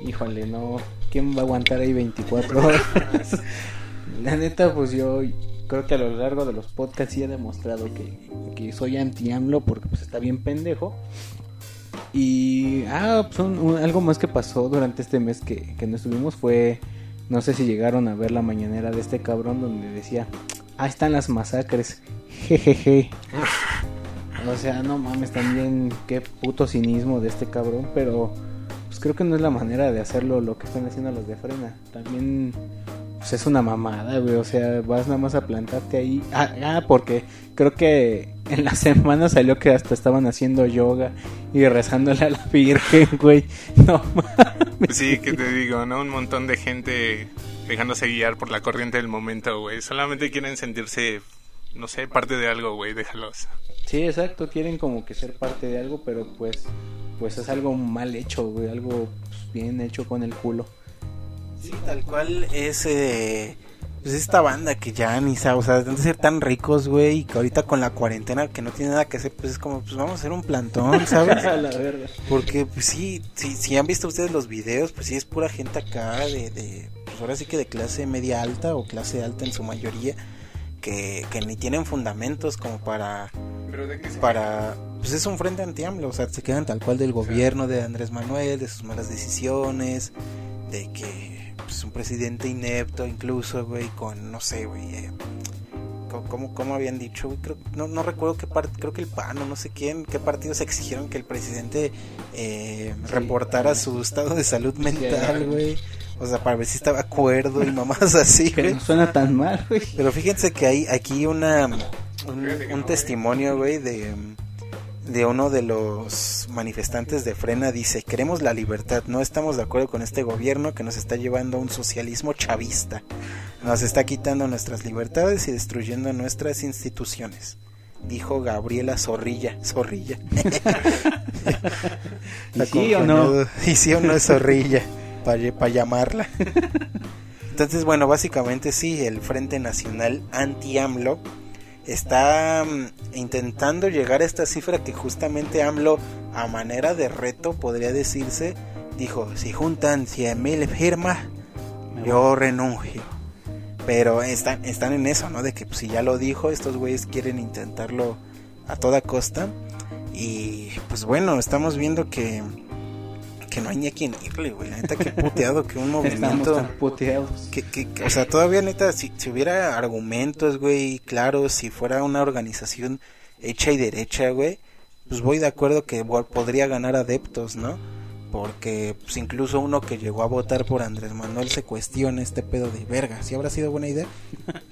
Speaker 3: híjole, no. ¿Quién va a aguantar ahí 24 horas? La neta, pues yo creo que a lo largo de los podcasts sí he demostrado que, que soy anti-AMLO porque pues está bien pendejo. Y ah, pues algo más que pasó durante este mes que, que no estuvimos fue, no sé si llegaron a ver la mañanera de este cabrón donde decía, ahí están las masacres, jejeje. o sea, no mames, también qué puto cinismo de este cabrón, pero pues creo que no es la manera de hacerlo lo que están haciendo los de frena. También pues es una mamada, güey. O sea, vas nada más a plantarte ahí. Ah, ah, porque creo que en la semana salió que hasta estaban haciendo yoga y rezándole a la Virgen, güey. No
Speaker 4: mames. Sí, que te digo, ¿no? Un montón de gente dejándose guiar por la corriente del momento, güey. Solamente quieren sentirse, no sé, parte de algo, güey. Déjalos.
Speaker 3: Sí, exacto. Quieren como que ser parte de algo, pero pues, pues es algo mal hecho, güey. Algo pues, bien hecho con el culo.
Speaker 2: Sí, tal cual es eh, pues esta banda que ya ni sabe, o sea, de ser tan ricos, güey, y que ahorita con la cuarentena que no tiene nada que hacer, pues es como, pues vamos a hacer un plantón, ¿sabes?
Speaker 3: la verdad.
Speaker 2: Porque, pues sí, sí, si han visto ustedes los videos, pues sí es pura gente acá de, de pues ahora sí que de clase media alta o clase alta en su mayoría, que, que ni tienen fundamentos como para...
Speaker 4: ¿Pero de qué
Speaker 2: para pues es un frente anti o sea, se quedan tal cual del gobierno de Andrés Manuel, de sus malas decisiones, de que pues, un presidente inepto incluso, güey, con, no sé, güey, eh, ¿cómo, ¿cómo, habían dicho? Creo, no, no recuerdo qué parte, creo que el PAN o no sé quién, qué partidos exigieron que el presidente eh, reportara su estado de salud mental, güey. O sea, para ver si estaba acuerdo y mamás así,
Speaker 3: güey. no suena tan mal, güey.
Speaker 2: Pero fíjense que hay aquí una, un, un testimonio, güey, de de uno de los manifestantes de Frena dice, queremos la libertad, no estamos de acuerdo con este gobierno que nos está llevando a un socialismo chavista, nos está quitando nuestras libertades y destruyendo nuestras instituciones, dijo Gabriela Zorrilla, Zorrilla.
Speaker 3: ¿Y sí o no?
Speaker 2: Y sí o no es Zorrilla, para llamarla. Entonces, bueno, básicamente sí, el Frente Nacional Anti-AMLO está mm, intentando llegar a esta cifra que justamente AMLO a manera de reto podría decirse dijo si juntan 100 mil firmas yo renuncio pero están, están en eso no de que pues, si ya lo dijo estos güeyes quieren intentarlo a toda costa. Y pues bueno estamos viendo que que no hay ni a quien irle, güey. Neta, qué puteado que un movimiento.
Speaker 3: puteados.
Speaker 2: Que, que, o sea, todavía, neta, si, si hubiera argumentos, güey, claro, si fuera una organización hecha y derecha, güey, pues voy de acuerdo que podría ganar adeptos, ¿no? Porque pues, incluso uno que llegó a votar por Andrés Manuel se cuestiona este pedo de verga. Si habrá sido buena idea.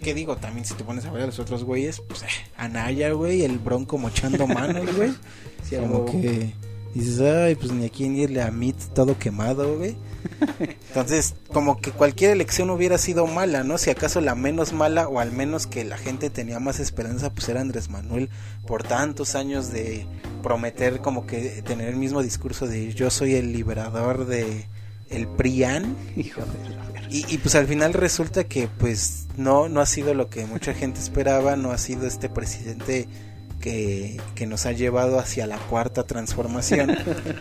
Speaker 2: ¿Qué digo? También si te pones a ver a los otros güeyes, pues eh, Anaya, güey, el bronco mochando manos, güey. como que dices, ay, pues ni a quién irle a todo quemado, güey. Entonces, como que cualquier elección hubiera sido mala, ¿no? Si acaso la menos mala o al menos que la gente tenía más esperanza, pues era Andrés Manuel por tantos años de prometer como que tener el mismo discurso de yo soy el liberador de el PRIAN.
Speaker 3: Hijo de
Speaker 2: y, y pues al final resulta que pues no, no ha sido lo que mucha gente esperaba, no ha sido este presidente que, nos ha llevado hacia la cuarta transformación.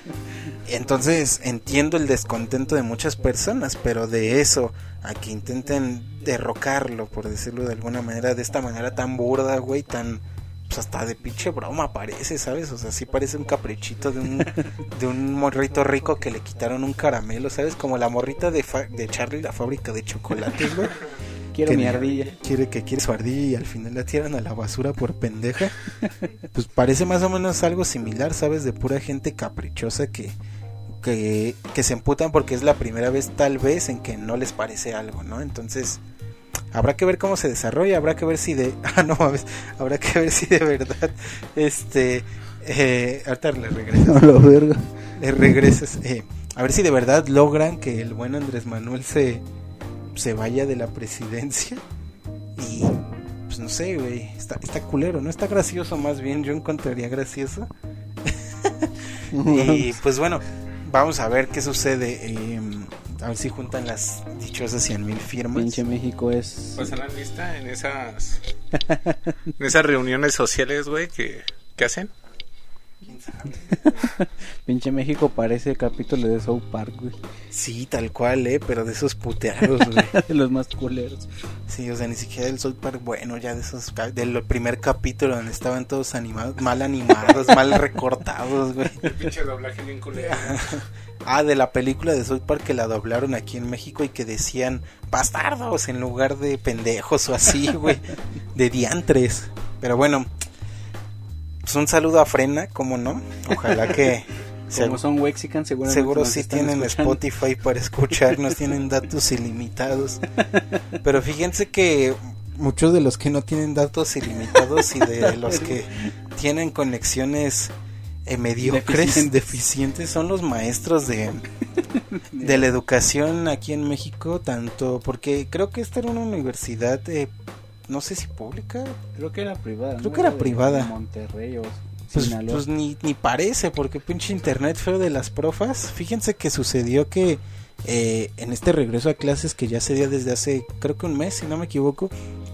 Speaker 2: Entonces entiendo el descontento de muchas personas, pero de eso a que intenten derrocarlo, por decirlo de alguna manera, de esta manera tan burda, güey, tan pues hasta de pinche broma parece, ¿sabes? O sea, sí parece un caprichito de un, de un morrito rico que le quitaron un caramelo, ¿sabes? Como la morrita de, de Charlie, la fábrica de chocolates, güey.
Speaker 3: Quiero mi ardilla.
Speaker 2: Quiere que quiere su ardilla y al final la tiran a la basura por pendeja. pues parece más o menos algo similar, ¿sabes? De pura gente caprichosa que, que, que se emputan porque es la primera vez tal vez en que no les parece algo, ¿no? Entonces, habrá que ver cómo se desarrolla, habrá que ver si de... Ah, no mames, habrá que ver si de verdad, este... Eh, ahorita le regresas.
Speaker 3: No lo verga.
Speaker 2: Le regresas. Eh, a ver si de verdad logran que el buen Andrés Manuel se, se vaya de la presidencia. Y pues no sé, güey. Está, está culero, ¿no? Está gracioso más bien. Yo encontraría gracioso. y pues bueno, vamos a ver qué sucede. eh, a ver si juntan las dichosas 100 mil firmas.
Speaker 3: Pinche México es.
Speaker 4: Pues en la lista en esas en esas reuniones sociales, güey, que, que hacen.
Speaker 3: Pinche México parece el capítulo de South Park, güey.
Speaker 2: Sí, tal cual, eh, pero de esos puteados, güey.
Speaker 3: De los más culeros.
Speaker 2: Sí, o sea, ni siquiera del South Park, bueno, ya de esos, del primer capítulo donde estaban todos animados, mal animados, mal recortados, güey.
Speaker 4: El pinche doblaje bien culero.
Speaker 2: Ah, de la película de South Park que la doblaron aquí en México y que decían bastardos en lugar de pendejos o así, güey, de diantres. Pero bueno, pues un saludo a Frena, ¿cómo no? Ojalá que...
Speaker 3: Como son Wexican, seguramente
Speaker 2: Seguro sí tienen
Speaker 3: escuchando.
Speaker 2: Spotify para escucharnos, tienen datos ilimitados. Pero fíjense que muchos de los que no tienen datos ilimitados y de los que tienen conexiones eh, mediocres,
Speaker 3: Deficientes.
Speaker 2: deficientes, son los maestros de, de la educación aquí en México, tanto porque creo que esta era una universidad, eh, no sé si pública,
Speaker 3: Creo que era privada.
Speaker 2: Creo
Speaker 3: ¿no?
Speaker 2: que era privada.
Speaker 3: Monterrey o
Speaker 2: Pues, pues ni, ni parece, porque pinche internet feo de las profas. Fíjense que sucedió que eh, en este regreso a clases que ya se dio desde hace, creo que un mes, si no me equivoco,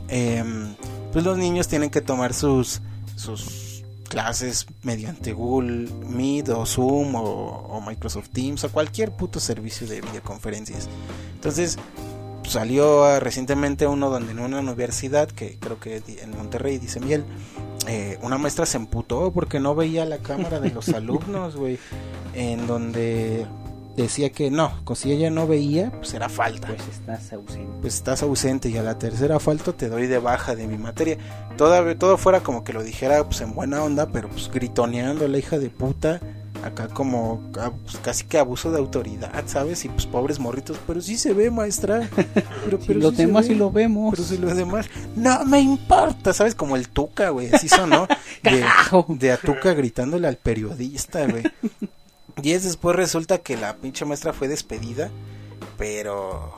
Speaker 2: em, pues los niños tienen que tomar sus, sus clases mediante Google Meet o Zoom o, o Microsoft Teams o cualquier puto servicio de videoconferencias. Entonces, salió ah, recientemente uno donde en una universidad, que creo que en Monterrey, dice Miel, eh, una maestra se emputó porque no veía la cámara de los alumnos, güey, en donde decía que no, si ella no veía, pues era falta.
Speaker 3: Pues estás ausente.
Speaker 2: Pues estás ausente y a la tercera falta te doy de baja de mi materia. Todo, todo fuera como que lo dijera pues en buena onda, pero pues gritoneando la hija de puta. Acá como pues, casi que abuso de autoridad, ¿sabes? Y pues pobres morritos, pero sí se ve, maestra. Pero,
Speaker 3: Si
Speaker 2: pero
Speaker 3: los
Speaker 2: sí
Speaker 3: demás sí lo vemos.
Speaker 2: Pero si los demás, no me importa, ¿sabes? Como el Tuca, güey, así sonó. De,
Speaker 3: Carajo.
Speaker 2: de a Tuca gritándole al periodista, güey. Es después resulta que la pinche maestra fue despedida, pero...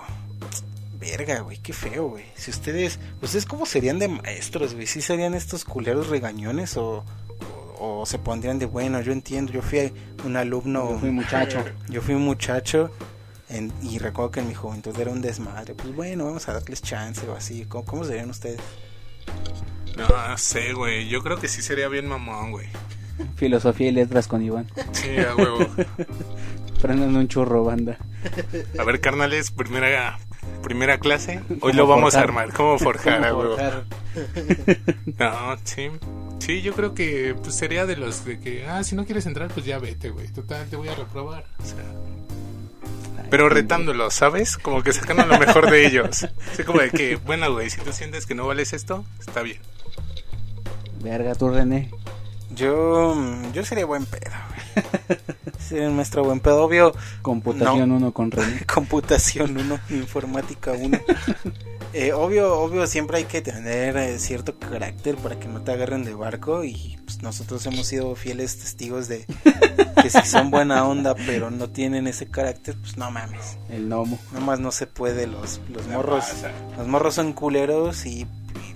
Speaker 2: Verga, güey, qué feo, güey. Si ustedes, ¿ustedes cómo serían de maestros, güey? ¿Sí serían estos culeros regañones o, o, se pondrían de, bueno, yo entiendo, yo fui un alumno...
Speaker 3: Yo fui muchacho.
Speaker 2: Yo fui un muchacho en- y recuerdo que en mi juventud era un desmadre. Pues bueno, vamos a darles chance o así. ¿Cómo, cómo serían ustedes?
Speaker 4: No sé, güey. Yo creo que sí sería bien mamón, güey.
Speaker 3: Filosofía y letras con Iván.
Speaker 4: Sí, a huevo.
Speaker 3: Prendan un churro, banda.
Speaker 4: A ver, carnales, primera primera clase. Hoy
Speaker 3: ¿Cómo
Speaker 4: lo vamos a armar. ¿Cómo forjar, a
Speaker 3: ¿Cómo
Speaker 4: huevo?
Speaker 3: forjar?
Speaker 4: No, sí. Sí, yo creo que pues, sería de los de que, ah, si no quieres entrar, pues ya vete, güey. Total, te voy a reprobar. O sea, pero retándolos, ¿sabes? Como que sacando lo mejor de ellos. Así como de que, bueno, güey, si tú sientes que no vales esto, está bien.
Speaker 3: Verga, tú, René.
Speaker 2: Yo, yo sería buen pedo, un maestro buen pedo, obvio.
Speaker 3: Computación 1 con René.
Speaker 2: Computación 1, informática 1. Eh, obvio, obvio, siempre hay que tener eh, cierto carácter para que no te agarren de barco y pues, nosotros hemos sido fieles testigos de que si son buena onda pero no tienen ese carácter, pues no mames.
Speaker 3: El gnomo.
Speaker 2: Nomás no se puede, los, los morros, los morros son culeros y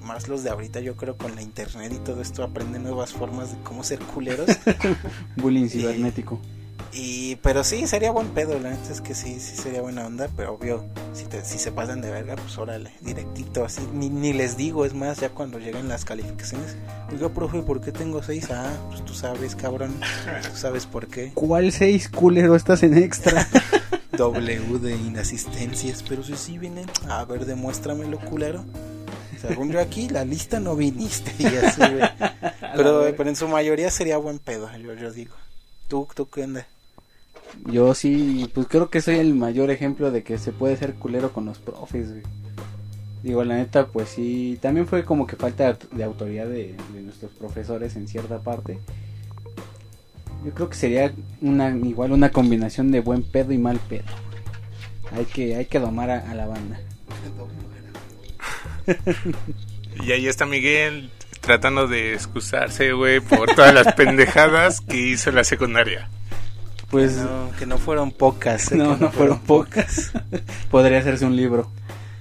Speaker 2: más los de ahorita yo creo con la internet y todo esto aprenden nuevas formas de cómo ser culeros.
Speaker 3: Bullying cibernético.
Speaker 2: Y, pero sí, sería buen pedo, la neta es que sí, sí sería buena onda, pero obvio, si, te, si se pasan de verga, pues órale, directito, así, ni, ni les digo, es más, ya cuando lleguen las calificaciones, oiga, profe, ¿por qué tengo seis? Ah, pues tú sabes, cabrón, tú sabes por qué.
Speaker 3: ¿Cuál seis culero estás en extra?
Speaker 2: W de inasistencias, pero si sí vienen, a ver, demuéstramelo, culero. Según yo aquí, la lista no viniste, y así, güey. Pero, pero en su mayoría sería buen pedo, yo, yo digo. ¿Tú, tú qué onda?
Speaker 3: Yo sí, pues creo que soy el mayor ejemplo de que se puede ser culero con los profes, güey. Digo, la neta, pues sí, también fue como que falta de autoridad de, de nuestros profesores en cierta parte. Yo creo que sería una igual una combinación de buen pedo y mal pedo. Hay que hay que domar a, a la banda.
Speaker 4: Y ahí está Miguel tratando de excusarse, güey, por todas las pendejadas que hizo en la secundaria.
Speaker 3: Pues
Speaker 2: No, que no fueron pocas. ¿eh?
Speaker 3: no,
Speaker 2: Que
Speaker 3: no fueron pocas. Podría hacerse un libro.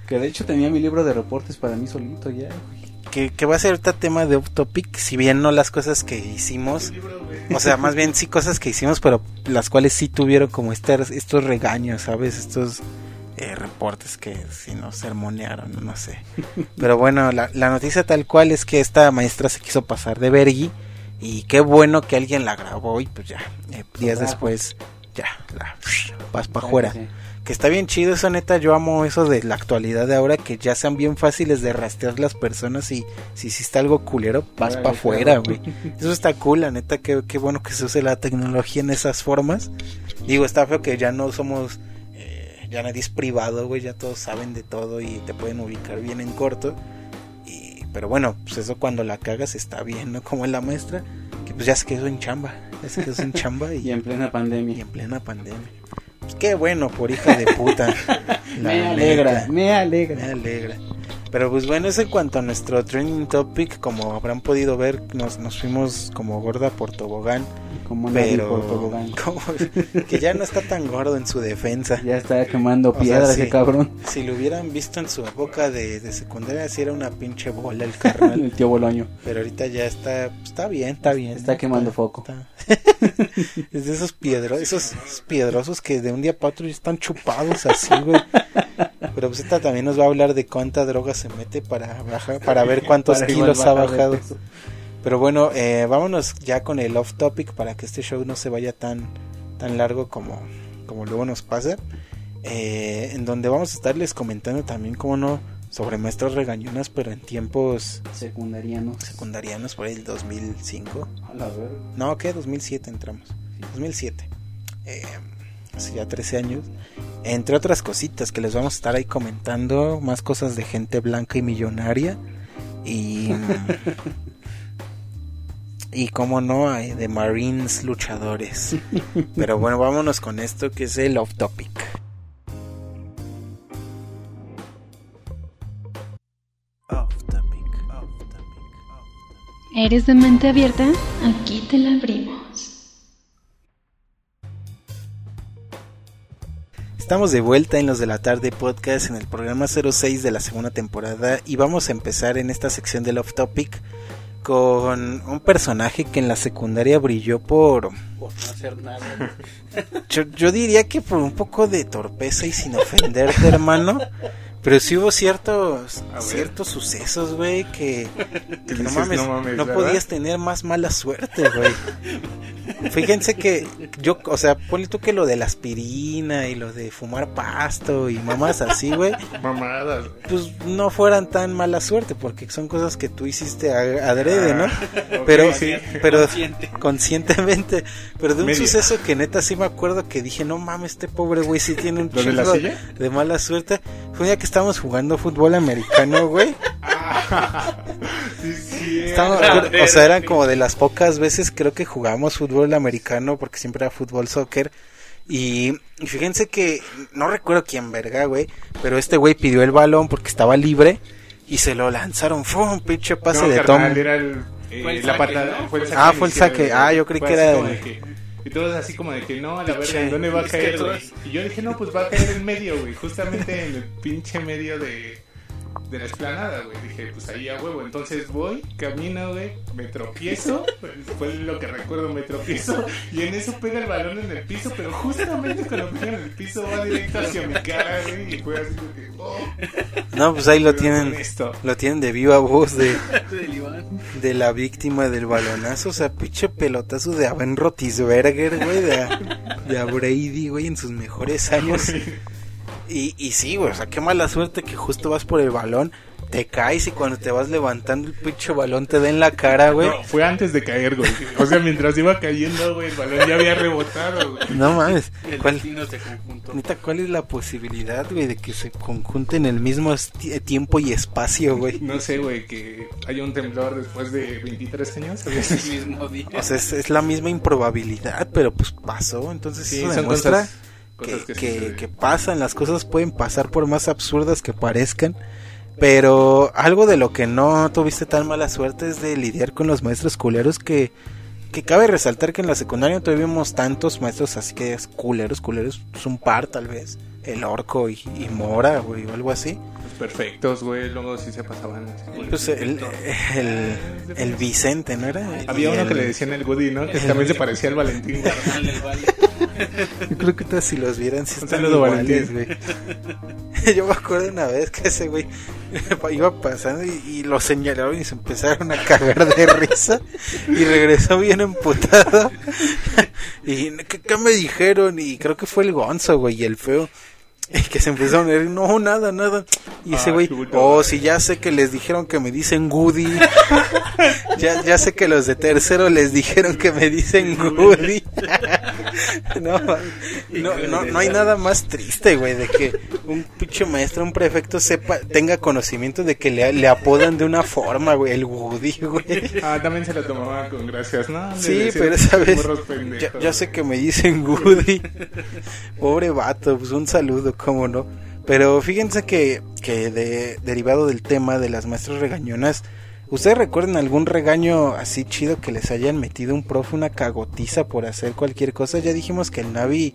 Speaker 3: Que de hecho tenía mi libro de reportes para mí solito ya. güey.
Speaker 2: Que, que va a ser ahorita tema de off topic, si bien no las cosas que hicimos, o sea, más bien sí cosas que hicimos, pero las cuales sí tuvieron como estos, estos regaños, ¿sabes? Estos eh, reportes que sí nos sermonearon, no sé. Pero bueno, la, la noticia tal cual es que esta maestra se quiso pasar de vergui y qué bueno que alguien la grabó y pues ya, eh, días después, ya, la vas para afuera.
Speaker 3: que sí.
Speaker 2: Que está bien chido eso, neta. Yo amo eso de la actualidad de ahora, que ya sean bien fáciles de rastrear las personas y si hiciste algo culero, vas para afuera, güey. Eso está cool, la neta. Qué, qué bueno que se use la tecnología en esas formas. Digo, está feo que ya no somos. Ya nadie es privado, güey. Ya todos saben de todo y te pueden ubicar bien en corto. Y, pero bueno, pues eso cuando la cagas está bien, ¿no? Como en la maestra, que pues ya se quedó en chamba. Ya se quedó en chamba y,
Speaker 3: Y en plena
Speaker 2: y
Speaker 3: pandemia.
Speaker 2: en plena pandemia. Pues qué bueno por hija de puta.
Speaker 3: Me alegra,
Speaker 2: neta.
Speaker 3: me
Speaker 2: Me
Speaker 3: alegra.
Speaker 2: Pero pues bueno, eso en cuanto a nuestro trending topic, como habrán podido ver, nos, nos fuimos como gorda por tobogán.
Speaker 3: Como
Speaker 2: Pero
Speaker 3: por tobogán.
Speaker 2: como- que ya no está tan gordo en su defensa.
Speaker 3: Ya está quemando piedras
Speaker 2: sí.
Speaker 3: ese cabrón.
Speaker 2: Si lo hubieran visto en su época de, de secundaria, si era una pinche bola el carnal.
Speaker 3: El tío Boloño.
Speaker 2: Pero ahorita ya está, está bien, está bien.
Speaker 3: Está quemando foco.
Speaker 2: está- es de esos piedros, esos, esos piedrosos que de un día para otro ya están chupados así, güey. Pero pues esta también nos va a hablar de cuánta droga se mete para bajar, para ver cuántos
Speaker 3: Para
Speaker 2: kilos ha bajado. Pero bueno, eh, vámonos ya con el off topic para que este show no se vaya tan, tan largo como, como luego nos pasa. Eh, en donde vamos a estarles comentando también, como no, sobre maestros regañonas, pero en tiempos
Speaker 3: Secundarianos.
Speaker 2: secundarianos, por ahí el 2005.
Speaker 3: A la verga.
Speaker 2: No, ¿qué? 2007 entramos. 2007. Eh, hace ya 13 años. Entre otras cositas que les vamos a estar ahí comentando. Más cosas de gente blanca y millonaria. Y... y como no, hay de Marines luchadores. Pero bueno, vámonos con esto que es el off topic. Off topic, off topic, off
Speaker 1: ¿Eres de mente abierta? Aquí te la abrimos.
Speaker 2: Estamos de vuelta en los de la tarde podcast en el programa 06 de la segunda temporada y vamos a empezar en esta sección del off topic con un personaje que en la secundaria brilló por
Speaker 3: Por no hacer nada.
Speaker 2: yo, yo diría que por un poco de torpeza y sin ofenderte hermano pero sí hubo ciertos ciertos sucesos güey que, que no mames
Speaker 4: "No
Speaker 2: no,
Speaker 4: mames", ¿verdad?
Speaker 2: podías tener más mala suerte güey Fíjense que yo, o sea, ponle tú que lo de la aspirina y lo de fumar pasto y mamás así, güey,
Speaker 4: Mamadas, güey.
Speaker 2: pues no fueran tan mala suerte porque son cosas que tú hiciste a- adrede, ¿no?
Speaker 4: Ok,
Speaker 2: Pero,
Speaker 4: sí.
Speaker 2: pero
Speaker 3: Consciente.
Speaker 2: conscientemente, pero de un
Speaker 4: Media.
Speaker 2: suceso que neta sí me acuerdo que dije, no mames, este pobre güey sí tiene un
Speaker 4: ¿Lo de la
Speaker 2: chingo de mala suerte. Fue un día que estábamos jugando fútbol americano, güey.
Speaker 4: Sí,
Speaker 2: o sea, eran como de las pocas veces creo que jugamos fútbol americano porque siempre era fútbol soccer. Y, y fíjense que no recuerdo quién verga, güey, pero este güey pidió el balón porque estaba libre y se lo lanzaron. Fue un pinche pase
Speaker 4: No,
Speaker 2: de
Speaker 4: carnal,
Speaker 2: Tom.
Speaker 4: era el, eh,
Speaker 3: Fue el
Speaker 4: la
Speaker 3: saque,
Speaker 4: patada.
Speaker 3: ¿no?
Speaker 4: Fue el
Speaker 2: Ah, fue el
Speaker 4: inicial,
Speaker 2: saque.
Speaker 4: güey.
Speaker 2: Ah, yo creí que era el-
Speaker 4: y todos así como de que no, a la verga, ¿en dónde va a caer, güey? Y yo dije, no, pues va a caer en medio, güey. Justamente en el pinche medio de, de la explanada, güey. Dije, pues ahí a huevo. Entonces voy, camino, güey, me tropiezo. Fue lo que recuerdo, me tropiezo. Y en eso pega el balón en el piso, pero justamente cuando pega en el piso va directo hacia mi cara, güey. Y fue así como que, oh.
Speaker 2: No, pues ahí lo
Speaker 4: Pero
Speaker 2: tienen.
Speaker 4: con esto.
Speaker 2: Lo tienen de viva voz de, de la víctima del balonazo. O sea, pinche pelotazo de Ben Rotisberger, güey. De, a- de a Brady, güey, en sus mejores años. Y, y sí, güey, o sea, qué mala suerte que justo vas por el balón te caes y cuando te vas levantando el pinche balón te da en la cara, güey.
Speaker 4: No, fue antes de caer, güey. O sea, mientras iba cayendo, güey, el balón ya había rebotado, güey.
Speaker 2: No mames.
Speaker 3: El
Speaker 2: ¿Cuál,
Speaker 3: destino se conjuntó.
Speaker 2: neta, ¿cuál es la posibilidad, güey, de que se conjunten el mismo tiempo y espacio, güey?
Speaker 4: No sé, güey, que haya un temblor después de 23 años.
Speaker 3: El mismo día.
Speaker 2: O sea, es, es la misma improbabilidad, pero pues pasó. Entonces
Speaker 4: Sí,
Speaker 2: eso demuestra
Speaker 4: cosas,
Speaker 2: que,
Speaker 4: que,
Speaker 2: que, pasan, las cosas pueden pasar por más absurdas que parezcan. Pero algo de lo que no tuviste tan mala suerte es de lidiar con los maestros culeros que, que cabe resaltar que en la secundaria no tuvimos tantos maestros así que es culeros, culeros, pues un par tal vez, el orco y, y Mora, güey, o algo así.
Speaker 4: Pues perfectos, güey. Luego sí se pasaban.
Speaker 2: Pues el, el, el Vicente, ¿no era?
Speaker 4: Había uno
Speaker 2: el-
Speaker 4: que le decían el Woody, ¿no? Que también se parecía al Valentín.
Speaker 2: Yo creo que todos si los vieran si
Speaker 4: Un
Speaker 2: están
Speaker 4: saludo,
Speaker 2: iguales,
Speaker 4: Valentín.
Speaker 2: güey. Yo me acuerdo una vez que ese güey iba pasando y, y lo señalaron y se empezaron a cagar de risa y regresó bien emputado. Y ¿qué, qué me dijeron? Y creo que fue el Gonzo, güey, y el feo. Que se empezaron a decir, no, nada, nada. Y ese
Speaker 4: Ah,
Speaker 2: güey, oh, si ya sé que les dijeron que me dicen Goody. ya, ya sé que los de tercero les dijeron que me dicen Goody. no, no, no, no hay nada más triste, güey, de que un pinche maestro, un prefecto sepa, tenga conocimiento de que le, le apodan de una forma, güey, el Woody, güey.
Speaker 4: Ah, también se la tomaba con gracias, ¿no? Le
Speaker 2: Sí, pero ya,
Speaker 4: pendejos.
Speaker 2: ya sé que me dicen Woody. Pobre vato, pues un saludo, cómo no. Pero fíjense que, que de, derivado del tema de las maestras regañonas, ¿ustedes recuerdan algún regaño así chido que les hayan metido un profe una cagotiza por hacer cualquier cosa? Ya dijimos que el Navi,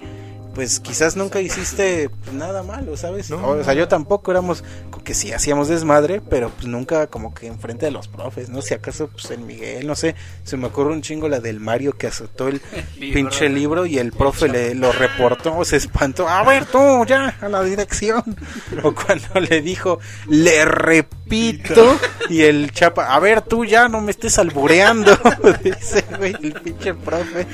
Speaker 2: pues quizás nunca hiciste pues, nada malo, ¿sabes?
Speaker 4: No,
Speaker 2: o sea, yo tampoco éramos, que sí hacíamos desmadre, pero pues nunca como que enfrente de los profes, ¿no? Si acaso, pues el Miguel, no sé, se me ocurre un chingo la del Mario que azotó el
Speaker 3: libro.
Speaker 2: pinche libro y el profe le lo reportó, se espantó, a ver tú, ya, a la dirección. O cuando le dijo, le repito, y el chapa, a ver tú ya, no me estés albureando, dice, güey, el pinche profe.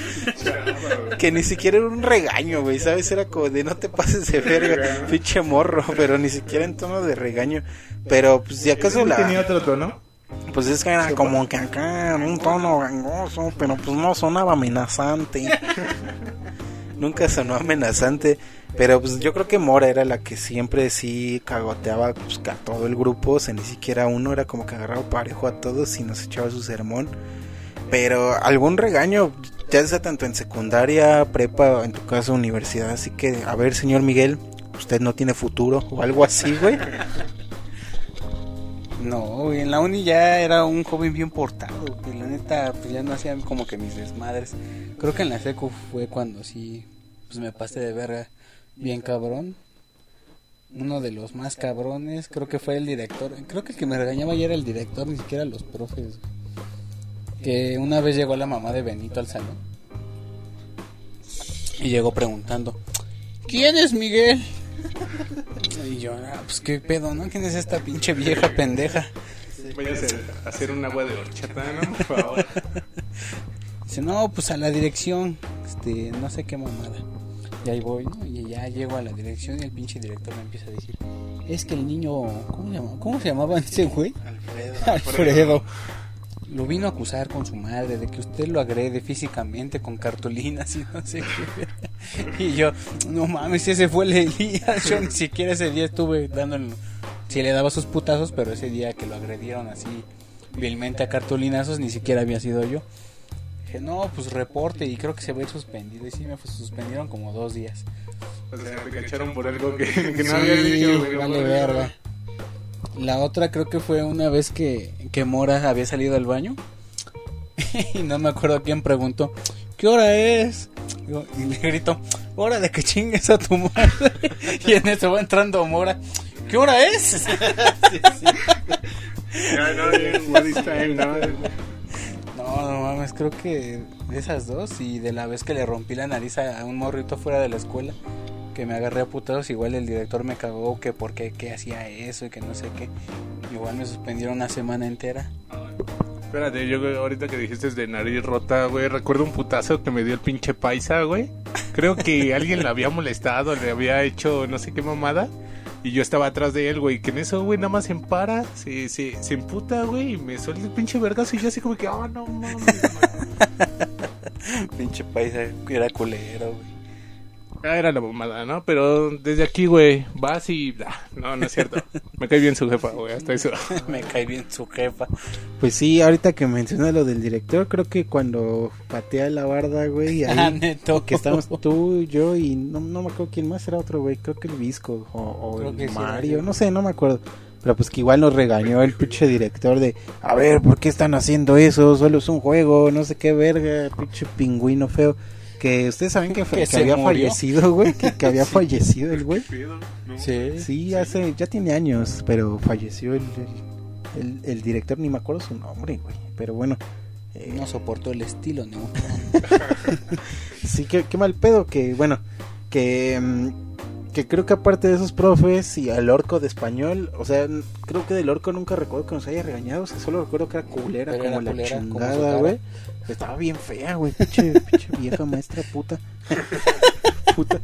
Speaker 2: Que ni siquiera era un regaño, güey, ¿sabes? Era como de no te pases de verga, pinche morro, pero ni siquiera en tono de regaño. Pero, pues, si acaso la...
Speaker 4: tenía otro tono.
Speaker 2: Pues es que era como que acá en un tono gangoso, pero pues no sonaba amenazante. Nunca sonó amenazante, pero pues yo creo que Mora era la que siempre sí cagoteaba pues, a todo el grupo, o sea, ni siquiera uno era como que agarraba parejo a todos y nos echaba su sermón. Pero algún regaño, ya sea tanto en secundaria, prepa, en tu caso universidad, así que a ver, señor Miguel, usted no tiene futuro o algo así, güey.
Speaker 3: No, en la uni ya era un joven bien portado, güey. La neta, pues ya no hacía como que mis desmadres. Creo que en la secu fue cuando sí, pues me pasé de verga bien cabrón. Uno de los más cabrones, creo que fue el director. Creo que el que me regañaba ya era el director, ni siquiera los profes. Que una vez llegó la mamá de Benito al salón. Y llegó preguntando, ¿quién es Miguel? Y yo, ah, pues qué pedo, ¿no? ¿Quién es esta pinche vieja pendeja?
Speaker 4: Voy a hacer, hacer un agua de horchata, ¿no? Por favor.
Speaker 3: Dice, no, pues a la dirección, este, no sé qué mamada. Y ahí voy, ¿no? Y ya llego a la dirección y el pinche director me empieza a decir, es que el niño, ¿cómo se llamaba, ¿Cómo se llamaba ese güey?
Speaker 2: Alfredo.
Speaker 3: Alfredo. Lo vino a acusar con su madre de que usted lo agrede físicamente con cartulinas y no sé qué. Y yo, no mames, ese fue el Elías. Yo ni siquiera ese día estuve dándole. Sí le daba sus putazos, pero ese día que lo agredieron así vilmente a cartulinazos, ni siquiera había sido yo. Dije, no, pues reporte y creo que se va a ir suspendido. Y sí, me suspendieron como dos días.
Speaker 4: O sea, te cacharon por algo que, que no
Speaker 3: Sí,
Speaker 4: habías dicho,
Speaker 3: vale verga. La otra creo que fue una vez que, que Mora había salido al baño. y no me acuerdo quién preguntó, ¿qué hora es? Y le grito, hora de que chingues a tu madre. y en eso va entrando Mora, ¿qué hora es?
Speaker 4: Ya, no, ya, Woody's time, ¿no?
Speaker 3: No, no mames, creo que de esas dos y de la vez que le rompí la nariz a un morrito fuera de la escuela, que me agarré a putados, igual el director me cagó que por qué, que hacía eso y que no sé qué. Igual me suspendieron una semana entera.
Speaker 4: Espérate, yo ahorita que dijiste de nariz rota, güey, recuerdo un putazo que me dio el pinche paisa, güey. Creo que alguien le había molestado, le había hecho no sé qué mamada. Y yo estaba atrás de él, güey, que en eso, güey, nada más se empara, se, se, se emputa, güey, y me suelta el pinche vergazo y yo así como que, ah, no mames.
Speaker 2: Pinche paisa era culero, güey.
Speaker 4: Ah, era la bomada, ¿no? Pero desde aquí, güey, vas y... ah, no, no es cierto. Me cae bien su jefa, güey, hasta eso.
Speaker 2: Me cae bien su jefa. Pues sí, ahorita que menciona lo del director, creo que cuando patea la barda, güey, ahí
Speaker 3: Ah, neto.
Speaker 2: que estamos tú, yo y no, no me acuerdo quién más era otro, güey, creo que el Visco o, el Mario,
Speaker 3: sí.
Speaker 2: no sé, no me acuerdo. Pero pues que igual nos regañó el pinche director de, a ver, ¿por qué están haciendo eso? Solo es un juego, no sé qué verga, pinche pingüino feo. Que ustedes saben que,
Speaker 3: Que
Speaker 2: había
Speaker 3: murió.
Speaker 2: fallecido, güey, que, que había fallecido el güey.
Speaker 3: Sí.
Speaker 2: Sí, hace, ya tiene años, pero falleció el, el, el- el director, ni me acuerdo su nombre, güey. Pero bueno, eh,
Speaker 3: No soportó el estilo, ¿no?
Speaker 2: sí, qué, qué mal pedo que, bueno, que, mm, que creo que aparte de esos profes y al orco de español, o sea, creo que del orco nunca recuerdo que nos haya regañado, o sea, solo recuerdo que era culera
Speaker 3: Pero
Speaker 2: como
Speaker 3: era
Speaker 2: la
Speaker 3: culera,
Speaker 2: chingada, güey. Estaba bien fea, güey, pinche, pinche vieja maestra puta. puta.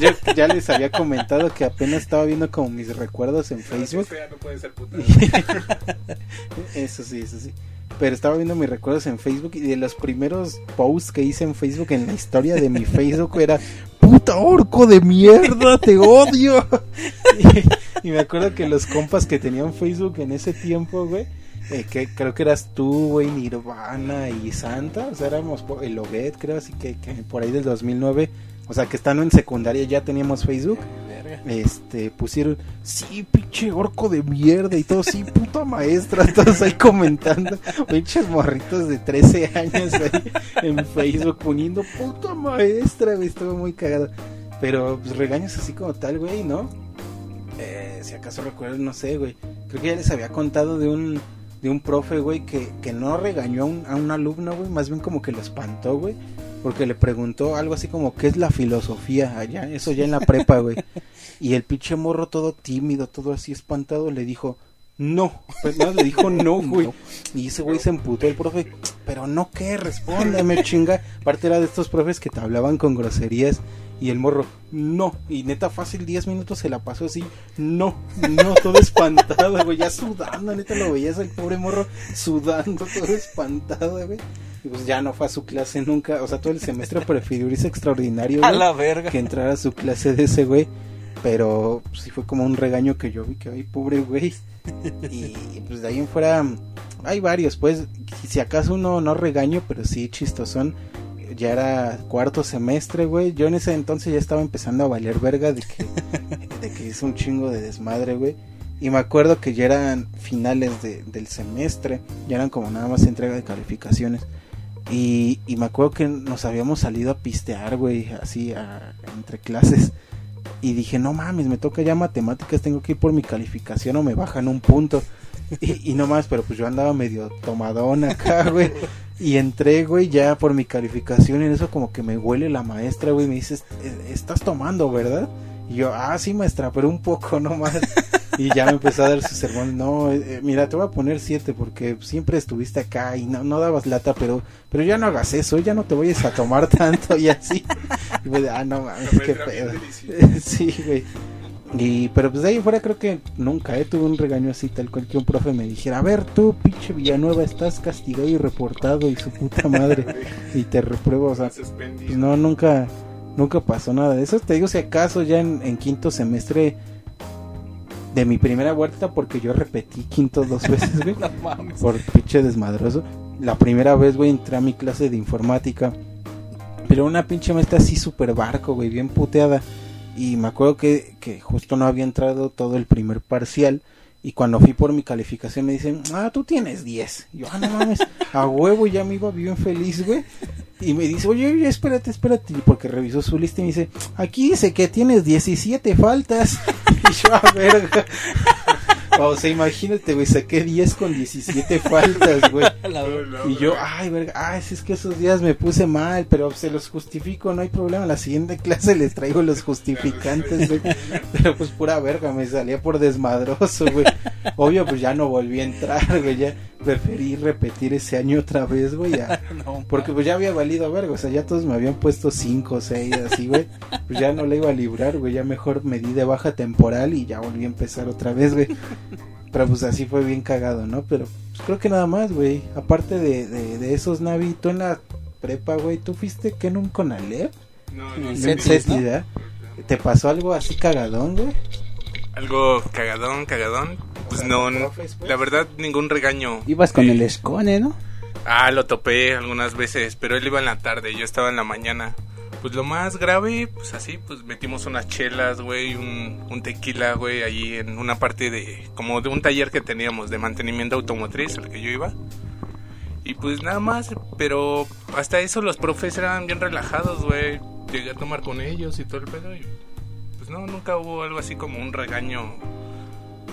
Speaker 2: Ya, ya les había comentado que apenas estaba viendo como mis recuerdos en Facebook.
Speaker 4: no puede ser puta.
Speaker 2: Eso sí, eso sí. Pero estaba viendo mis recuerdos en Facebook y de los primeros posts que hice en Facebook en la historia de mi Facebook era puta orco de mierda, te odio. Y, y me acuerdo que los compas que tenían Facebook en ese tiempo, güey, eh, que creo que eras tú, güey, Nirvana y Santa, o sea, éramos el Obed, creo, así que, que por ahí del 2009, o sea, que estando en secundaria ya teníamos Facebook
Speaker 3: Verga.
Speaker 2: este, pusieron, sí, pinche orco de mierda y todo, sí, puta maestra, todos ahí comentando, pinches morritos de 13 años ahí en Facebook poniendo, puta maestra, güey, estuvo muy cagado. Pero pues regaños así como tal, güey, ¿no? Eh, si acaso recuerdo, no sé, güey, creo que ya les había contado de un, de un profe, güey, que, que no regañó a un, a un alumno, güey, más bien como que lo espantó, güey. Porque le preguntó algo así como, ¿qué es la filosofía allá? Eso ya en la prepa, güey. Y el pinche morro todo tímido, todo así espantado, le dijo, no. Pues nada, le dijo no, güey. Y ese güey se emputó el profe, pero no qué, respóndeme, chinga. Aparte era de estos profes que te hablaban con groserías. Y el morro, no. Y neta, fácil 10 minutos se la pasó así, no, no, todo espantado, güey, ya sudando, neta lo veías el pobre morro sudando, todo espantado, güey. Y pues ya no fue a su clase nunca, o sea, todo el semestre prefirió irse extraordinario,
Speaker 3: A la verga.
Speaker 2: que entrara a su clase de ese güey. Pero sí fue como un regaño que yo vi que ay pobre güey. Y pues de ahí en fuera hay varios, pues si acaso uno no regaño, pero sí chistosón. Ya era cuarto semestre, güey. Yo en ese entonces ya estaba empezando a valer verga de que, de que hice un chingo de desmadre, güey. Y me acuerdo que ya eran finales de- del semestre, ya eran como nada más entrega de calificaciones. Y, y me acuerdo que nos habíamos salido a pistear, güey, así a- entre clases. Y dije, no mames, me toca ya matemáticas, tengo que ir por mi calificación o me bajan un punto. Y, no más, pero pues yo andaba medio tomadón acá, güey. Y entré, güey, ya por mi calificación y en eso como que me huele la maestra, güey, me dice, "Eh, estás tomando, ¿verdad? Y yo, ah, sí, maestra, pero un poco nomás. Y ya me empezó a dar su sermón. No, eh, eh, mira, te voy a poner siete porque siempre estuviste acá y no, no dabas lata, pero pero ya no hagas eso, ya no te vayas a tomar tanto y así. Y me, ah, no mames, qué pedo. sí, güey. Y, pero pues de ahí fuera creo que nunca, eh, tuve un regaño así tal cual que un profe me dijera, a ver tú, pinche Villanueva, estás castigado y reportado y su puta madre y te repruebo, o sea, pues no, nunca, nunca pasó nada de eso. Te digo, si acaso ya en, en quinto semestre de mi primera vuelta, porque yo repetí quinto dos veces, güey,
Speaker 3: No mames.
Speaker 2: por pinche desmadroso. La primera vez, güey, entré a mi clase de informática, pero una pinche maestra así super barco, güey, bien puteada. Y me acuerdo que, que justo no había entrado todo el primer parcial. Y cuando fui por mi calificación me dicen, ah, tú tienes 10. Y yo, ah, no mames, a huevo ya me iba bien feliz, güey. Y me dice, oye, oye, espérate, espérate. Porque revisó su lista y me dice, aquí dice que tienes 17 faltas. Y yo, a verga. O sea, imagínate, güey, saqué 10 con 17 faltas, güey.
Speaker 3: La.
Speaker 2: Y yo, ay, verga, ay, si es que esos días me puse mal, pero se los justifico, no hay problema. La siguiente clase les traigo los justificantes, güey. Pero pues pura verga, me salía por desmadroso, güey. obvio, pues ya no volví a entrar, güey. Ya preferí repetir ese año otra vez, güey. ya. porque pues ya había valido verga. O sea, ya todos me habían puesto 5 o 6, así, güey. Pues ya no le iba a librar, güey. Ya mejor me di de baja temporal y ya volví a empezar otra vez, güey. Pero pues así fue bien cagado, ¿no? Pero pues, creo que nada más, güey. Aparte de, de, de esos, Navi, tú en la prepa, güey, ¿tú fuiste que en un Conalep?
Speaker 4: No,
Speaker 2: ¿En
Speaker 4: ¿no?
Speaker 2: ¿Te pasó algo así cagadón, güey?
Speaker 4: Algo cagadón, cagadón. Pues
Speaker 2: sea,
Speaker 4: no,
Speaker 2: con
Speaker 4: no,
Speaker 2: profes, pues.
Speaker 4: la verdad, ningún regaño.
Speaker 3: Ibas con
Speaker 4: Eh,
Speaker 3: el escone, ¿no?
Speaker 4: Ah, lo topé algunas veces, pero él iba en la tarde, yo estaba en la mañana. Pues lo más grave, pues así, pues metimos unas chelas, güey, un, tequila, güey, allí en una parte de, como de un taller que teníamos de mantenimiento automotriz, al que yo iba. Y pues nada más, pero hasta eso los profes eran bien relajados, güey. Llegué a tomar con ellos y todo el pedo y pues no, nunca hubo algo así como un regaño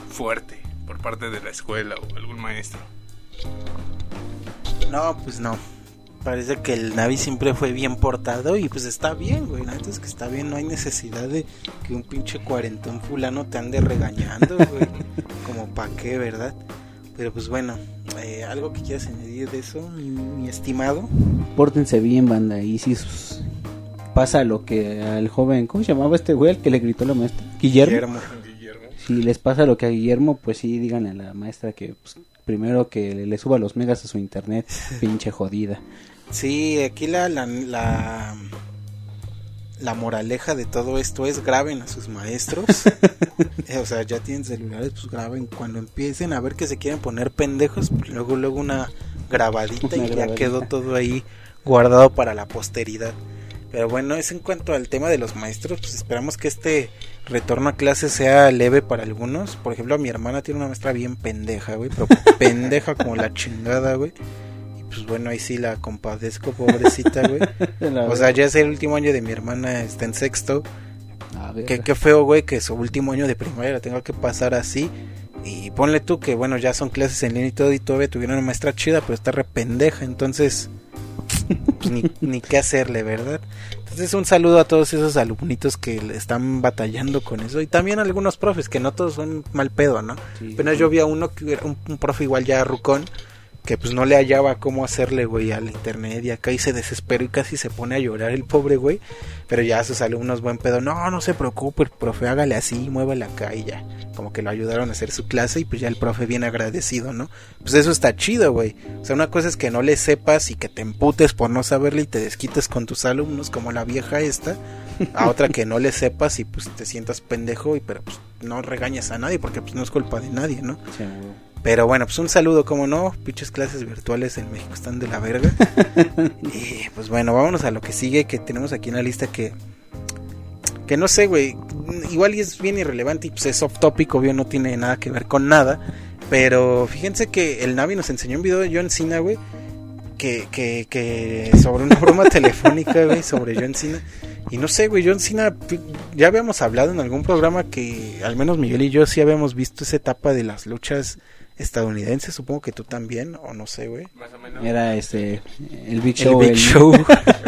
Speaker 4: fuerte por parte de la escuela o algún maestro.
Speaker 2: No, pues no. Parece que el Navi siempre fue bien portado y pues está bien, güey. La neta es que está bien, no hay necesidad de que un pinche cuarentón fulano te ande regañando, güey. Como pa' qué, ¿verdad? Pero pues bueno, eh, algo que quieras añadir de eso, mi, mi estimado.
Speaker 3: Pórtense bien, banda. Y si sus- pasa lo que al joven, ¿cómo se llamaba este güey? El que le gritó a la maestra. Guillermo.
Speaker 4: Guillermo.
Speaker 3: Si les pasa lo que a Guillermo, pues sí, díganle a la maestra que pues, primero que le, le suba los megas a su internet. pinche jodida.
Speaker 2: Sí, aquí la, la, la, la moraleja de todo esto es graben a sus maestros. Eh, o sea, ya tienen celulares, pues graben. Cuando empiecen a ver que se quieren poner pendejos, pues luego, luego una grabadita
Speaker 3: Una
Speaker 2: y ya quedó todo ahí guardado para la posteridad. Pero bueno, es en cuanto al tema de los maestros, pues esperamos que este retorno a clase sea leve para algunos. Por ejemplo, mi hermana tiene una maestra bien pendeja, güey, pero pendeja como la chingada, güey. Pues bueno, ahí sí la compadezco, pobrecita, güey. O sea, ya es el último año de mi hermana, está en sexto.
Speaker 3: A ver,
Speaker 2: Qué, qué feo, güey, que su último año de primaria la tenga que pasar así. Y ponle tú que, bueno, ya son clases en línea y todo, y todavía tuvieron una maestra chida, pero está re pendeja, entonces, pues ni, ni qué hacerle, ¿verdad? Entonces, un saludo a todos esos alumnitos que están batallando con eso, y también a algunos profes, que no todos son mal pedo, ¿no?
Speaker 3: Sí.
Speaker 2: Apenas yo vi a uno que era un, un profe igual ya rucón, que pues no le hallaba cómo hacerle, güey, al internet y acá y se desesperó y casi se pone a llorar el pobre, güey. Pero ya sus alumnos buen pedo, no, no se preocupe, profe, hágale así, muévale acá y ya. Como que lo ayudaron a hacer su clase y pues ya el profe bien agradecido, ¿no? Pues eso está chido, güey. O sea, una cosa es que no le sepas y que te emputes por no saberle y te desquites con tus alumnos como la vieja esta. A otra que no le sepas y pues te sientas pendejo y pero pues no regañes a nadie porque pues no es culpa de nadie, ¿no?
Speaker 3: Sí, güey.
Speaker 2: Pero bueno, pues un saludo, como no, pinches clases virtuales en México están de la verga. y pues bueno, vámonos a lo que sigue, que tenemos aquí una lista que... Que no sé, güey, igual y es bien irrelevante y pues es off topic, obvio, no tiene nada que ver con nada. Pero fíjense que el Navi nos enseñó un video de John Cena, güey, que, que, que sobre una broma telefónica, güey, sobre John Cena. Y no sé, güey, John Cena, pi- ya habíamos hablado en algún programa que al menos Miguel y yo sí habíamos visto esa etapa de las luchas estadounidenses, supongo que tú también, o no sé, güey.
Speaker 4: Más o menos.
Speaker 3: Era este, el Big
Speaker 2: El
Speaker 3: Show.
Speaker 2: Big
Speaker 3: el-
Speaker 2: Show.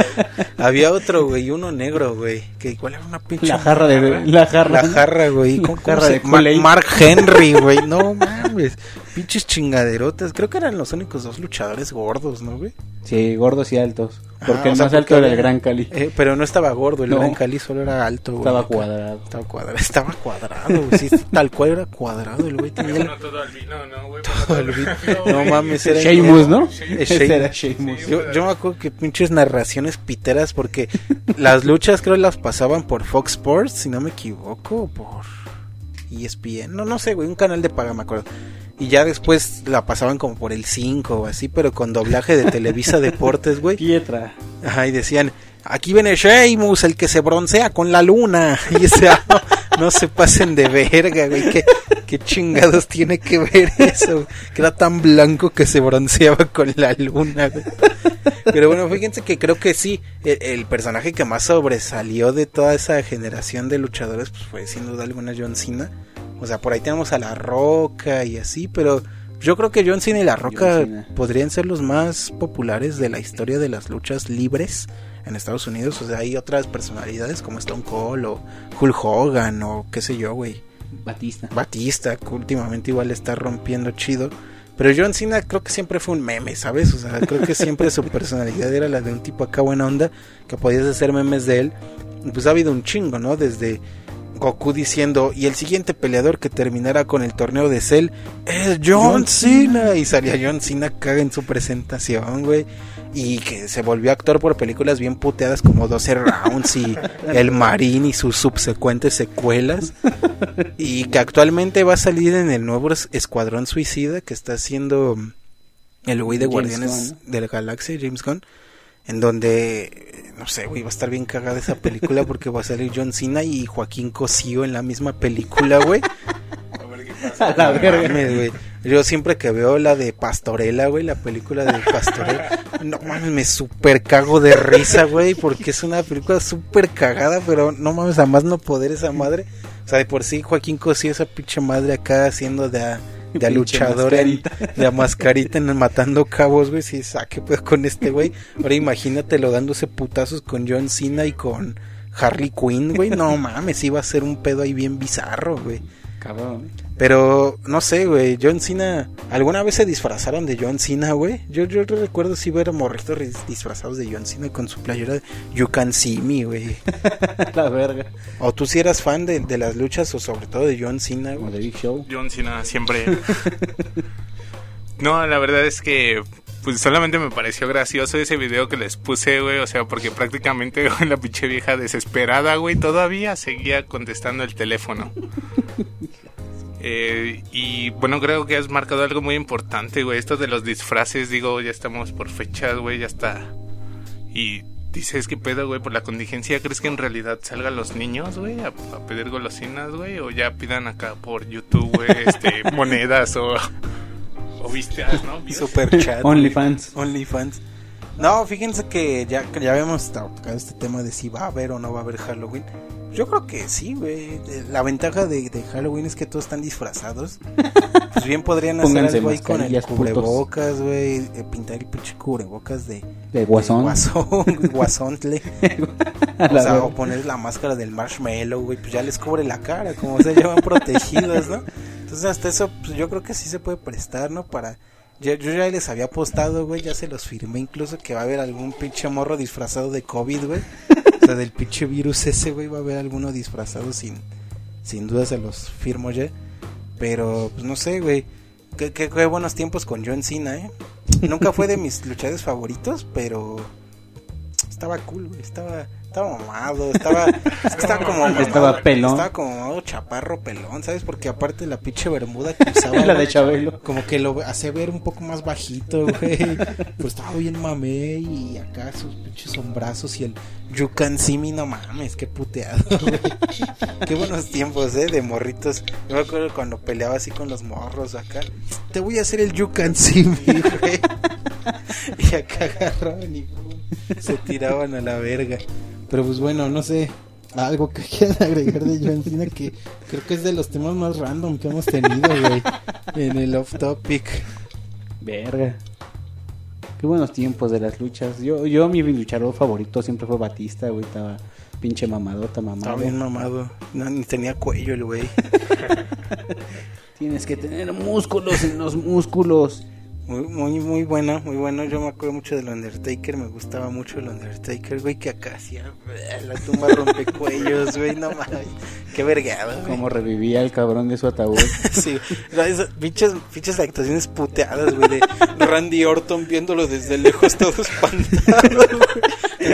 Speaker 2: Había otro, güey, uno negro, güey, que igual era una pinche...
Speaker 3: La jarra de. La jarra.
Speaker 2: La jarra, güey. ¿Cómo,
Speaker 3: La jarra de
Speaker 2: Ma-. Mark Henry, güey. No mames. Pinches chingaderotas. Creo que eran los únicos dos luchadores gordos, ¿no, güey?
Speaker 3: Sí, gordos y altos. Porque
Speaker 2: Ah,
Speaker 3: el
Speaker 2: sea,
Speaker 3: más alto era el Gran Cali.
Speaker 2: Eh, pero no estaba gordo, el
Speaker 3: No.
Speaker 2: Gran Cali solo era alto, güey.
Speaker 3: Estaba cuadrado.
Speaker 2: Estaba cuadrado. Estaba cuadrado, güey. Sí, tal cual era cuadrado. El güey tenía el...
Speaker 4: No, todo albino, no, güey.
Speaker 2: todo el vi- No mames, era...
Speaker 3: Sheamus, ¿no?
Speaker 2: Es
Speaker 3: Ese era
Speaker 2: Sheamus. Yo, yo me acuerdo que pinches narraciones piteras porque las luchas creo las pasaban por Fox Sports, si no me equivoco, por ESPN, no, no sé, güey, un canal de paga, me acuerdo. Y ya después la pasaban como por el 5 o así, pero con doblaje de Televisa Deportes, güey.
Speaker 3: Pietra.
Speaker 2: Ajá, y decían, aquí viene Sheamus, el que se broncea con la luna. Y o sea, no, se pasen de verga, güey. ¿Qué, qué chingados tiene que ver eso? Que era tan blanco que se bronceaba con la luna, güey. Pero bueno, fíjense que creo que sí, el, el personaje que más sobresalió de toda esa generación de luchadores pues fue sin duda alguna John Cena. O sea, por ahí tenemos a La Roca y así, pero yo creo que John Cena y La Roca podrían ser los más populares de la historia de las luchas libres en Estados Unidos. O sea, hay otras personalidades como Stone Cold o Hulk Hogan o qué sé yo, güey.
Speaker 3: Batista.
Speaker 2: Batista, que últimamente igual está rompiendo chido. Pero John Cena creo que siempre fue un meme, ¿sabes? O sea, creo que siempre su personalidad era la de un tipo acá buena onda, que podías hacer memes de él. Y pues ha habido un chingo, ¿no? Desde Goku diciendo, y el siguiente peleador que terminará con el torneo de Cell es John Cena. Y salía John Cena caga en su presentación, güey. Y que se volvió actor por películas bien puteadas como 12 Rounds y El Marín y sus subsecuentes secuelas. Y que actualmente va a salir en el nuevo Escuadrón Suicida que está haciendo el güey de
Speaker 3: James
Speaker 2: Guardianes
Speaker 3: Gunn,
Speaker 2: de la Galaxia, James Gunn. En donde, no sé, güey, va a estar bien cagada esa película porque va a salir John Cena y Joaquín Cosío en la misma película, güey.
Speaker 3: A la
Speaker 2: No
Speaker 3: verga.
Speaker 2: mames, güey. Yo siempre que veo la de Pastorela, güey, la película de Pastorela, no mames, me super cago de risa, güey, porque es una película súper cagada, pero no mames, a más no poder esa madre. O sea, de por sí Joaquín Cosío, esa pinche madre acá haciendo de a, de a luchador, en- de a mascarita en matando cabos, güey, si saque pues con este güey. Ahora imagínatelo dándose putazos con John Cena y con Harley Quinn, güey, no mames, iba a ser un pedo ahí bien bizarro, güey.
Speaker 3: Cabrón.
Speaker 2: Pero no sé, güey, John Cena, ¿alguna vez se disfrazaron de John Cena, güey? Yo, yo recuerdo sí ver a morritos disfrazados de John Cena con su playera de You Can See Me, güey.
Speaker 3: La verga.
Speaker 2: O tú si eras fan de, de las luchas o sobre todo de John Cena, güey.
Speaker 3: de Big Show.
Speaker 4: John Cena siempre. no, la verdad es que pues solamente me pareció gracioso ese video que les puse, güey, o sea, porque prácticamente güey, la pinche vieja desesperada, güey, todavía seguía contestando el teléfono. Eh, y bueno, creo que has marcado algo muy importante, güey, esto de los disfraces, digo, ya estamos por fechas, güey, ya está. Y dices, ¿qué pedo, güey? Por la contingencia, ¿crees que en realidad salgan los niños, güey, a, a pedir golosinas, güey? O ya pidan acá por YouTube, güey, este, monedas o, o vistas, ¿no?
Speaker 2: Super chat.
Speaker 3: OnlyFans.
Speaker 2: OnlyFans. No, fíjense que ya, que ya habíamos tocado este tema de si va a haber o no va a haber Halloween. Yo creo que sí, güey. La ventaja de, de Halloween es que todos están disfrazados. Pues bien podrían hacer
Speaker 3: Pónganse
Speaker 2: algo ahí con el cubrebocas, güey. eh, pintar el pinche cubrebocas de,
Speaker 3: De Guasón.
Speaker 2: de guasón, guasontle. O sea, o poner la máscara del marshmallow, güey, pues ya les cubre la cara, como se llevan protegidos, ¿no? Entonces hasta eso, pues yo creo que sí se puede prestar, ¿no? Para... Yo, yo ya les había apostado, güey, ya se los firmé incluso que va a haber algún pinche morro disfrazado de COVID, güey. O sea, del pinche virus ese, güey, va a haber alguno disfrazado sin... Sin duda se los firmo ya. Pero, pues no sé, güey. Qué, qué- qué buenos tiempos con John Cena, ¿eh? Nunca fue de mis luchadores favoritos, pero estaba cool, güey. Estaba, estaba mamado, estaba, estaba como mamado,
Speaker 3: Estaba pelón.
Speaker 2: Estaba como mamado chaparro pelón, ¿sabes? Porque aparte la pinche bermuda que usaba,
Speaker 3: La de Chabelo.
Speaker 2: como que lo hacía ver un poco más bajito, güey. Pues estaba bien mamé y acá sus pinches sombrazos y el You Can See Me, no mames, qué puteado. Qué buenos tiempos, eh, de morritos. Yo me acuerdo cuando peleaba así con los morros acá. Te voy a hacer el You Can See Me, güey. Y acá agarraban y se tiraban a la verga. Pero pues bueno, no sé. Algo que quieran agregar de John Cena que creo que es de los temas más random que hemos tenido, güey. En el off topic.
Speaker 3: Verga. Qué buenos tiempos de las luchas. Yo, yo mi luchador favorito siempre fue Batista, güey. Estaba pinche mamadota, mamado.
Speaker 2: Estaba bien mamado. No, ni tenía cuello el güey.
Speaker 3: Tienes que tener músculos en los músculos.
Speaker 2: Muy, muy, muy bueno, muy bueno. Yo me acuerdo mucho del Undertaker. Me gustaba mucho el Undertaker, güey. Que acá hacía la tumba rompecuellos, güey. No mames. Qué vergado, güey.
Speaker 3: Como revivía el cabrón de su ataúd.
Speaker 2: Sí, no, esas pinches, pinches actuaciones puteadas, güey, de Randy Orton viéndolo desde lejos todo espantado, güey.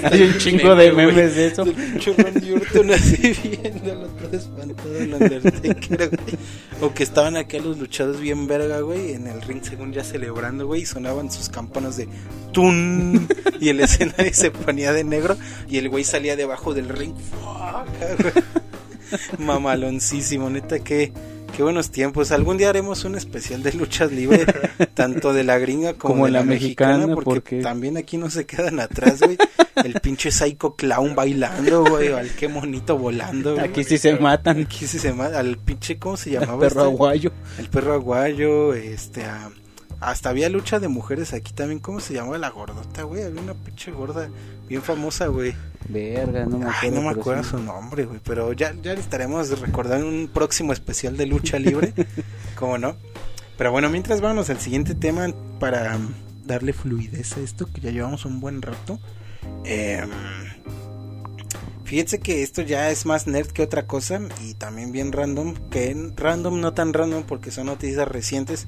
Speaker 3: Hay un chingo de memes de eso.
Speaker 2: Randy Orton así viéndolo todo espantado el Undertaker, güey. O que estaban acá los luchados bien verga, güey, en el ring según ya celebrando, güey, y sonaban sus campanas de tun y el escenario se ponía de negro y el güey salía debajo del ring. Fuck. Mamaloncísimo, neta, que qué buenos tiempos. Algún día haremos un especial de luchas libres, tanto de la gringa como,
Speaker 3: Como
Speaker 2: de la,
Speaker 3: la
Speaker 2: mexicana,
Speaker 3: mexicana,
Speaker 2: porque,
Speaker 3: porque-
Speaker 2: también aquí no se quedan atrás, güey. El pinche psycho clown bailando, güey, al qué monito volando. güey.
Speaker 3: Aquí sí se matan.
Speaker 2: Aquí sí se llama, al pinche, ¿cómo se
Speaker 3: El
Speaker 2: llamaba?
Speaker 3: perro
Speaker 2: este?
Speaker 3: aguayo.
Speaker 2: El perro aguayo, este, a- hasta había lucha de mujeres aquí también, ¿cómo se llamaba la gordota, güey? Había una pinche gorda bien famosa, güey.
Speaker 3: Verga, no me acuerdo.
Speaker 2: Ay, no me acuerdo
Speaker 3: sí.
Speaker 2: su nombre, güey. Pero ya, ya le estaremos recordando un próximo especial de lucha libre. ¿Cómo no? Pero bueno, mientras vamos al siguiente tema para darle fluidez a esto, que ya llevamos un buen rato. Eh, fíjense que esto ya es más nerd que otra cosa y también bien random. Que en- random, no tan random porque son noticias recientes.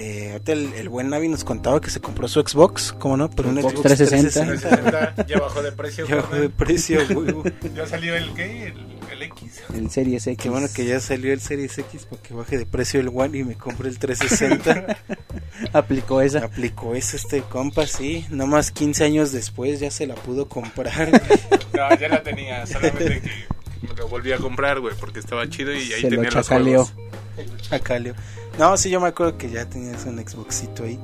Speaker 2: Eh, ahorita el, el buen Navi nos contaba que se compró su Xbox, ¿cómo no? Pero un
Speaker 3: Xbox
Speaker 2: Xbox
Speaker 3: 360.
Speaker 2: 360.
Speaker 4: Ya bajó de precio.
Speaker 2: Ya bajó de precio, güey.
Speaker 4: Ya salió el qué? El, el X.
Speaker 3: El Series X.
Speaker 2: Qué bueno que ya salió el Series X para que baje de precio el One y me compre el 360.
Speaker 3: aplicó esa.
Speaker 2: Aplicó eso este compa, sí. Nomás 15 años después ya se la pudo comprar.
Speaker 4: No, ya la tenía. Solamente que me lo volví a comprar, güey, porque estaba chido y ahí
Speaker 3: Se lo
Speaker 4: tenía los
Speaker 3: chacaleó.
Speaker 4: juegos.
Speaker 2: No, sí, yo me acuerdo que ya tenías un Xboxito ahí.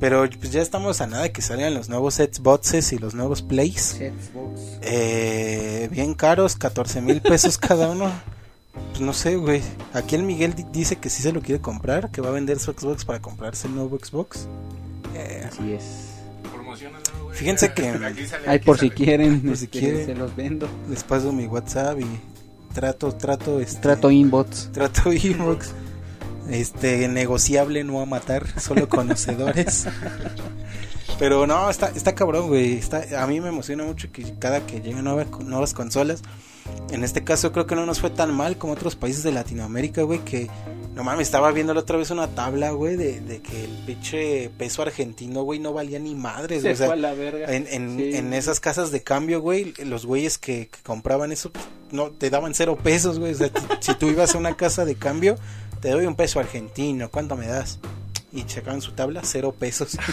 Speaker 2: Pero pues ya estamos a nada de que salgan los nuevos Xboxes y los nuevos Plays. Eh, bien caros, 14 mil pesos cada uno. Pues no sé, güey. Aquí el Miguel di- dice que sí se lo quiere comprar, que va a vender su Xbox para comprarse el nuevo Xbox. Eh,
Speaker 3: Así es.
Speaker 4: Güey.
Speaker 2: Fíjense que-
Speaker 4: Aquí sale,
Speaker 3: Ay,
Speaker 4: aquí
Speaker 3: por si quieren,
Speaker 2: Por si quieren.
Speaker 3: se los vendo.
Speaker 2: les paso mi WhatsApp y trato, trato, este,
Speaker 3: Trato inbox.
Speaker 2: trato inbox. Este, negociable, no a matar, solo conocedores. Pero no, está, está cabrón, güey. Está, a mí me emociona mucho que cada que lleguen nuevas, nuevas consolas. En este caso creo que no nos fue tan mal como otros países de Latinoamérica, güey. Que no mames, estaba viendo la otra vez una tabla, güey, de, de que el pinche peso argentino, güey, no valía ni madres, güey. O sea,
Speaker 3: la verga.
Speaker 2: en, en,
Speaker 3: Sí.
Speaker 2: en esas casas de cambio, güey, los güeyes que, que compraban eso, pues, no te daban cero pesos, güey. O sea, si tú ibas a una casa de cambio, te doy un peso argentino, ¿cuánto me das? Y checaban su tabla, cero pesos.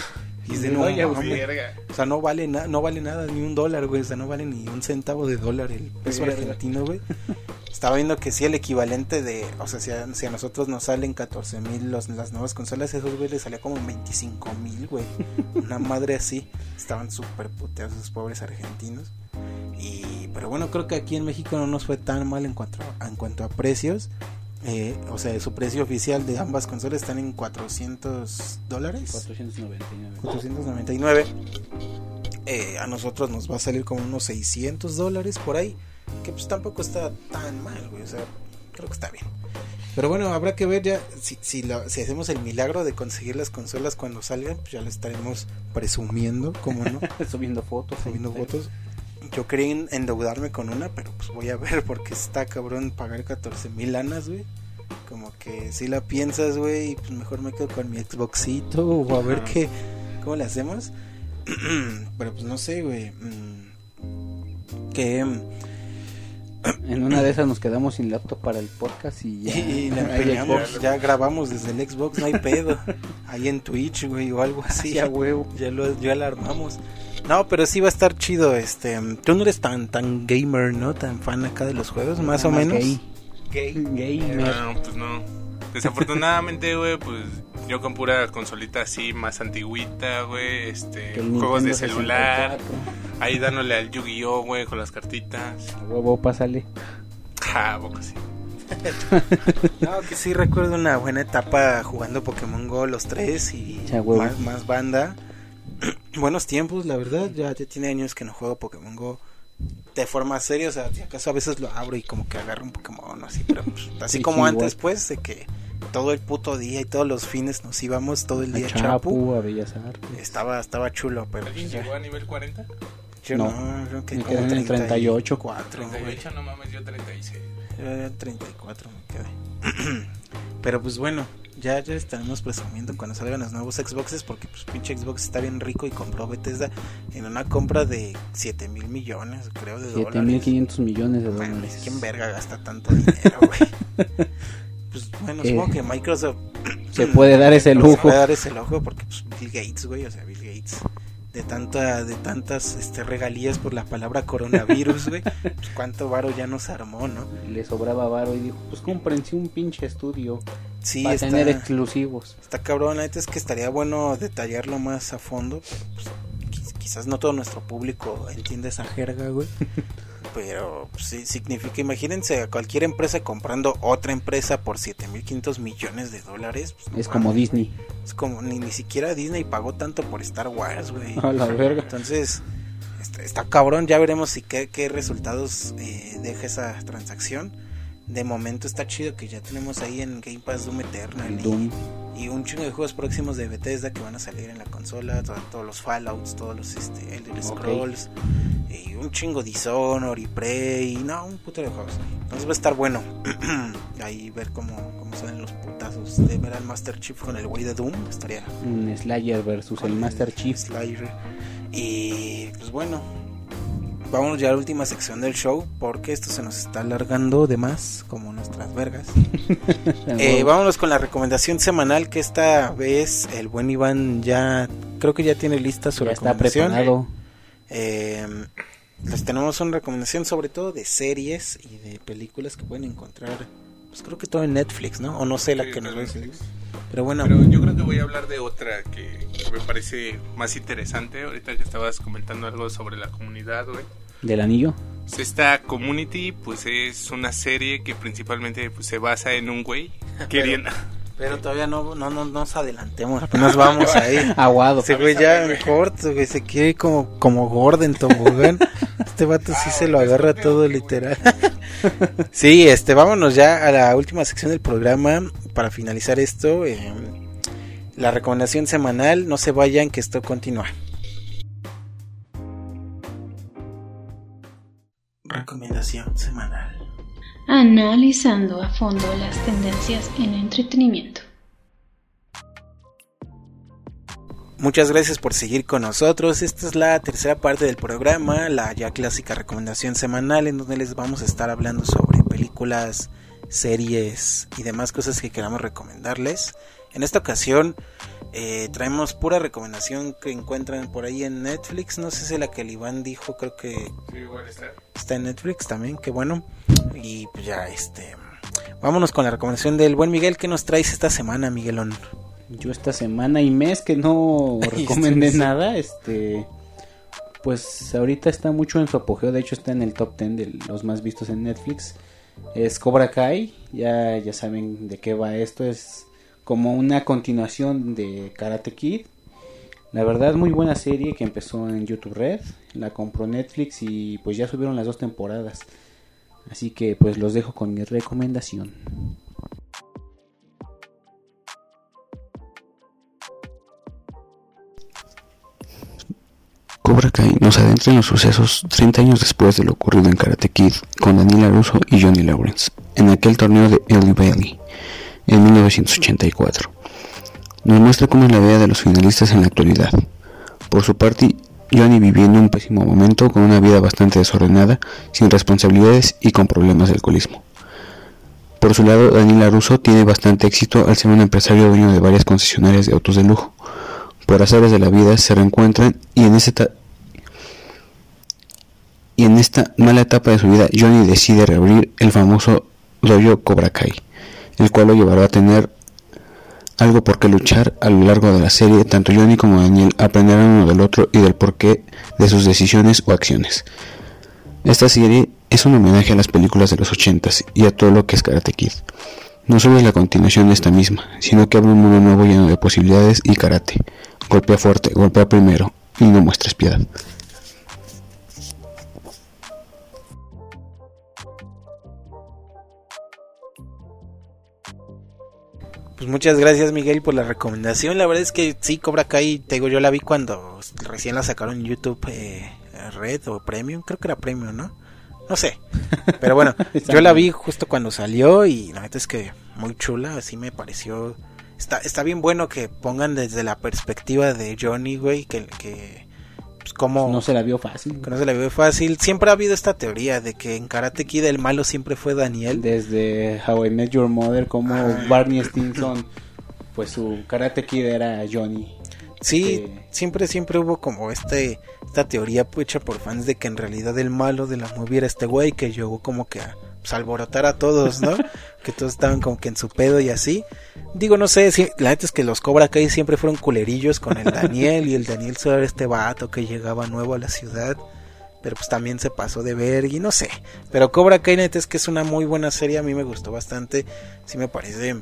Speaker 2: Y de no,
Speaker 3: Oye.
Speaker 4: Verga.
Speaker 2: o sea, no vale, na- no vale nada, ni un dólar, güey. O sea, no vale ni un centavo de dólar el peso
Speaker 3: Verga.
Speaker 2: argentino, güey. Estaba viendo que sí, el equivalente de, o sea, si a, si a nosotros nos salen 14 mil las nuevas consolas, esos güey les salía como 25 mil, güey. Una madre así. Estaban súper puteados esos pobres argentinos. Y, pero bueno, creo que aquí en México no nos fue tan mal en cuanto a, en cuanto a precios. Eh, o sea, su precio oficial de ambas consolas están en 400 dólares.
Speaker 3: 499.
Speaker 2: 499. Eh, a nosotros nos va a salir como unos 600 dólares por ahí. Que pues tampoco está tan mal, güey. O sea, creo que está bien. Pero bueno, habrá que ver ya si, si, lo- si hacemos el milagro de conseguir las consolas cuando salgan. Pues ya lo estaremos presumiendo, como no,
Speaker 3: Subiendo fotos.
Speaker 2: subiendo fotos. Yo quería en- endeudarme con una, pero pues voy a ver porque está cabrón pagar 14 mil lanas, güey. Como que si la piensas, güey, pues mejor me quedo con mi Xboxito o a ver qué, cómo le hacemos. pero pues no sé, güey. mm, Que
Speaker 3: En una de esas nos quedamos sin laptop para el podcast y ya.
Speaker 2: y la
Speaker 3: Xbox.
Speaker 2: ya grabamos desde el Xbox, no hay pedo. Ahí en Twitch, güey, o algo así.
Speaker 3: Sí, a huevo.
Speaker 2: ya lo ya la armamos. No, pero sí va a estar chido, este, tú no eres tan tan gamer, ¿no? Tan fan acá de los juegos, más o menos.
Speaker 3: Gay.
Speaker 2: Gay.
Speaker 3: Gamer.
Speaker 4: No, pues no. Desafortunadamente, güey, pues yo con pura consolita así más antigüita, güey, este,
Speaker 3: el
Speaker 4: juegos de celular,
Speaker 3: 64.
Speaker 4: ahí dándole al Yu-Gi-Oh, güey, con las cartitas.
Speaker 3: A huevo, pásale.
Speaker 4: Ja, poco sí.
Speaker 2: No, que sí recuerdo una buena etapa jugando Pokémon Go los tres y
Speaker 3: Ya, huevo.
Speaker 2: más, más banda. Buenos tiempos, la verdad. Ya, ya tiene años que no juego Pokémon Go de forma seria. O sea, si acaso a veces lo abro y como que agarro un Pokémon así, pero pues, así
Speaker 3: Sí,
Speaker 2: como
Speaker 3: sí,
Speaker 2: antes,
Speaker 3: igual.
Speaker 2: pues, de que todo el puto día y todos los fines nos íbamos todo el día a Chapu.
Speaker 3: Chapu, a Bellas Artes.
Speaker 2: Estaba, estaba chulo, pero
Speaker 4: ¿Alguien
Speaker 2: pues, ya.
Speaker 4: llegó a nivel 40?
Speaker 2: Yo
Speaker 3: No.
Speaker 2: no, creo que
Speaker 3: Me
Speaker 2: como
Speaker 3: quedé en el 38.
Speaker 2: 34, güey.
Speaker 4: 38, no mames, yo 36.
Speaker 2: Yo en 34 me quedé. Pero pues bueno, ya, ya estaremos presumiendo cuando salgan los nuevos Xboxes porque pues pinche Xbox está bien rico y compró Bethesda en una compra de 7 mil millones, creo, de dólares.
Speaker 3: 7500 millones de dólares.
Speaker 2: ¿Quién verga gasta tanto dinero, güey? pues bueno,
Speaker 3: Eh,
Speaker 2: supongo que Microsoft
Speaker 3: Se puede dar ese
Speaker 2: se
Speaker 3: lujo.
Speaker 2: puede dar ese lujo porque pues, Bill Gates, güey, o sea, Bill Gates de tanta de tantas este regalías por la palabra coronavirus, güey, pues cuánto varo ya nos armó, ¿no?
Speaker 3: Le sobraba varo y dijo, pues cómprense un pinche estudio
Speaker 2: Sí,
Speaker 3: para
Speaker 2: está,
Speaker 3: tener exclusivos.
Speaker 2: está cabrón, la neta es que estaría bueno detallarlo más a fondo, pues, quiz- quizás no todo nuestro público entiende esa jerga, güey. Pero pues, sí significa, imagínense a cualquier empresa comprando otra empresa por 7.500 millones de dólares. pues, no
Speaker 3: Es como Disney.
Speaker 2: Es como ni, ni siquiera Disney pagó tanto por Star Wars, güey.
Speaker 3: A la verga.
Speaker 2: Entonces, está, está cabrón, ya veremos si qué, qué resultados eh, deja esa transacción. De momento está chido que ya tenemos ahí en Game Pass Doom Eternal y,
Speaker 3: Doom.
Speaker 2: y un chingo de juegos próximos de Bethesda que van a salir en la consola, to- todos los Fallouts, todos los este, Elder. Scrolls, y un chingo Dishonored y Prey, y no, un puto de juegos. Entonces va a estar bueno ahí ver cómo, cómo salen los putazos de ver al Master Chief con el güey de Doom, estaría
Speaker 3: Un Slayer versus el Master Chief.
Speaker 2: Slayer. Y pues bueno, vámonos ya a la última sección del show porque esto se nos está alargando de más, como nuestras vergas. Eh, vámonos con la recomendación semanal que esta vez el buen Iván ya creo que ya tiene lista su
Speaker 3: ya está
Speaker 2: recomendación.
Speaker 3: preparado.
Speaker 2: Eh, les tenemos una recomendación sobre todo de series y de películas que pueden encontrar. Pues creo que todo en Netflix, ¿no? O no sé la
Speaker 4: Sí,
Speaker 2: que nos
Speaker 4: todo
Speaker 2: va a
Speaker 4: en
Speaker 2: decir.
Speaker 4: Netflix.
Speaker 2: Pero bueno,
Speaker 4: Pero yo creo que voy a hablar de otra que me parece más interesante. Ahorita que estabas comentando algo sobre la comunidad, güey.
Speaker 3: Del anillo.
Speaker 4: Pues Esta Community, pues es una serie que principalmente pues, se basa en un güey queriendo...
Speaker 2: pero todavía no, no, no nos adelantemos, apenas vamos ahí.
Speaker 3: Aguado.
Speaker 2: Ese güey ya en corto, güey, se quiere como, como gordo en tobogán. Este vato sí se lo agarra todo literal. Sí, este, vámonos ya a la última sección del programa para finalizar esto. eh, la recomendación semanal, no se vayan que esto continúa. Recomendación semanal.
Speaker 1: Analizando a fondo las tendencias en entretenimiento.
Speaker 2: Muchas gracias por seguir con nosotros. Esta es la tercera parte del programa, la ya clásica recomendación semanal en donde les vamos a estar hablando sobre películas, series y demás cosas que queramos recomendarles. En esta ocasión eh, traemos pura recomendación que encuentran por ahí en Netflix. No sé si la que el Iván dijo, creo que
Speaker 4: Sí, igual está.
Speaker 2: está en Netflix también, qué bueno. Y pues ya, este... Vámonos con la recomendación del buen Miguel. ¿Qué nos traes esta semana, Miguelón?
Speaker 3: Yo esta semana y mes que no recomendé
Speaker 2: sí, sí.
Speaker 3: nada, este pues ahorita está mucho en su apogeo, de hecho está en el top 10 de los más vistos en Netflix. Es Cobra Kai, ya ya saben de qué va esto, es como una continuación de Karate Kid. La verdad muy buena serie que empezó en YouTube Red, la compró Netflix y pues ya subieron las dos temporadas. Así que pues los dejo con mi recomendación.
Speaker 5: Cobra Kai nos adentra en los sucesos 30 años después de lo ocurrido en Karate Kid con Daniela Russo y Johnny Lawrence en aquel torneo de Ellie Bailey en 1984. Nos muestra cómo es la vida de los finalistas en la actualidad. Por su parte, Johnny viviendo un pésimo momento con una vida bastante desordenada, sin responsabilidades y con problemas de alcoholismo. Por su lado, Daniela Russo tiene bastante éxito al ser un empresario dueño de varias concesionarias de autos de lujo por azares de la vida se reencuentran y en esta y en esta mala etapa de su vida Johnny decide reabrir el famoso dojo Cobra Kai, el cual lo llevará a tener algo por qué luchar a lo largo de la serie, tanto Johnny como Daniel aprenderán uno del otro y del porqué de sus decisiones o acciones. Esta serie es un homenaje a las películas de los 80s y a todo lo que es Karate Kid. No solo es la continuación de esta misma, sino que abre un mundo nuevo lleno de posibilidades y karate. Golpea fuerte, golpea primero y no muestres piedad.
Speaker 2: Pues muchas gracias Miguel por la recomendación. La verdad es que sí, Cobra Kai, te digo, yo la vi cuando recién la sacaron en YouTube eh, Red o Premium, creo que era Premium, ¿no? No sé. Pero bueno, yo la vi justo cuando salió y la neta es que muy chula, así me pareció. Está, está bien bueno que pongan desde la perspectiva de Johnny, güey, que, que pues como
Speaker 3: No se la vio fácil.
Speaker 2: que no se le ve fácil. Siempre ha habido esta teoría de que en Karate Kid el malo siempre fue Daniel.
Speaker 3: Desde How I Met Your Mother, como
Speaker 2: Ah.
Speaker 3: Barney Stinson, pues su Karate Kid era Johnny.
Speaker 2: Sí,
Speaker 3: que-
Speaker 2: siempre, siempre hubo como este, esta teoría pues, hecha por fans de que en realidad el malo de la movie era este güey que llegó como que a pues, alborotar a todos, ¿no? que todos estaban como que en su pedo y así. Digo, no sé, si, la neta es que los Cobra Kai siempre fueron culerillos con el Daniel y el Daniel solo era este vato que llegaba nuevo a la ciudad. Pero pues también se pasó de ver y no sé. Pero Cobra Kai neta es que es una muy buena serie, a mí me gustó bastante. Sí me parece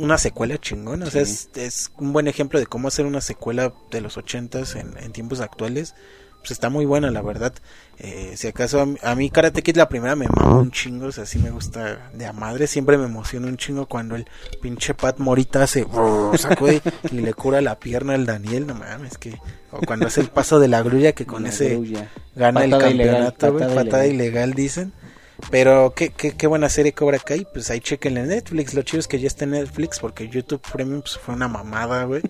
Speaker 2: una secuela chingona. O sea, es, es un buen ejemplo de cómo hacer una secuela de los ochentas en, en tiempos actuales. Pues está muy buena, la verdad. Eh, si acaso a mí, a mí Karate Kid la primera me mamó un chingo, o sea, sí me gusta de a madre, siempre me emociona un chingo cuando el pinche Pat Morita hace sacude y le cura la pierna al Daniel, no mames, que o cuando hace el paso de la grulla que con
Speaker 3: La
Speaker 2: ese
Speaker 3: grulla.
Speaker 2: gana el
Speaker 3: ilegal,
Speaker 2: campeonato, güey,
Speaker 3: patada
Speaker 2: patada
Speaker 3: ilegal.
Speaker 2: ilegal dicen. Pero qué, qué, qué buena serie Cobra Kai, pues ahí chequenle en Netflix, lo chido es que ya está en Netflix porque YouTube Premium pues, fue una mamada, güey.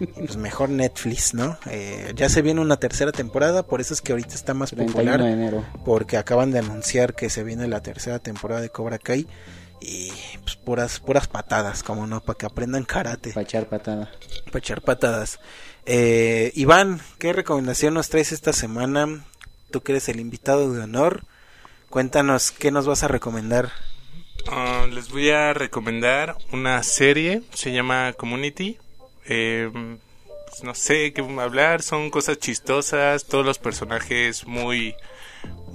Speaker 2: Y pues mejor Netflix, ¿no? Eh, ya se viene una tercera temporada, por eso es que ahorita está más
Speaker 3: 31
Speaker 2: popular
Speaker 3: de enero.
Speaker 2: porque acaban de anunciar que se viene la tercera temporada de Cobra Kai y pues puras puras patadas, como no, para que aprendan karate,
Speaker 3: Para echar patada.
Speaker 2: para echar patadas. Eh, Iván, ¿qué recomendación nos traes esta semana? Tú que eres el invitado de honor, cuéntanos qué nos vas a recomendar.
Speaker 4: Ah, les voy a recomendar una serie, se llama Community. Eh, pues no sé qué hablar, son cosas chistosas, todos los personajes muy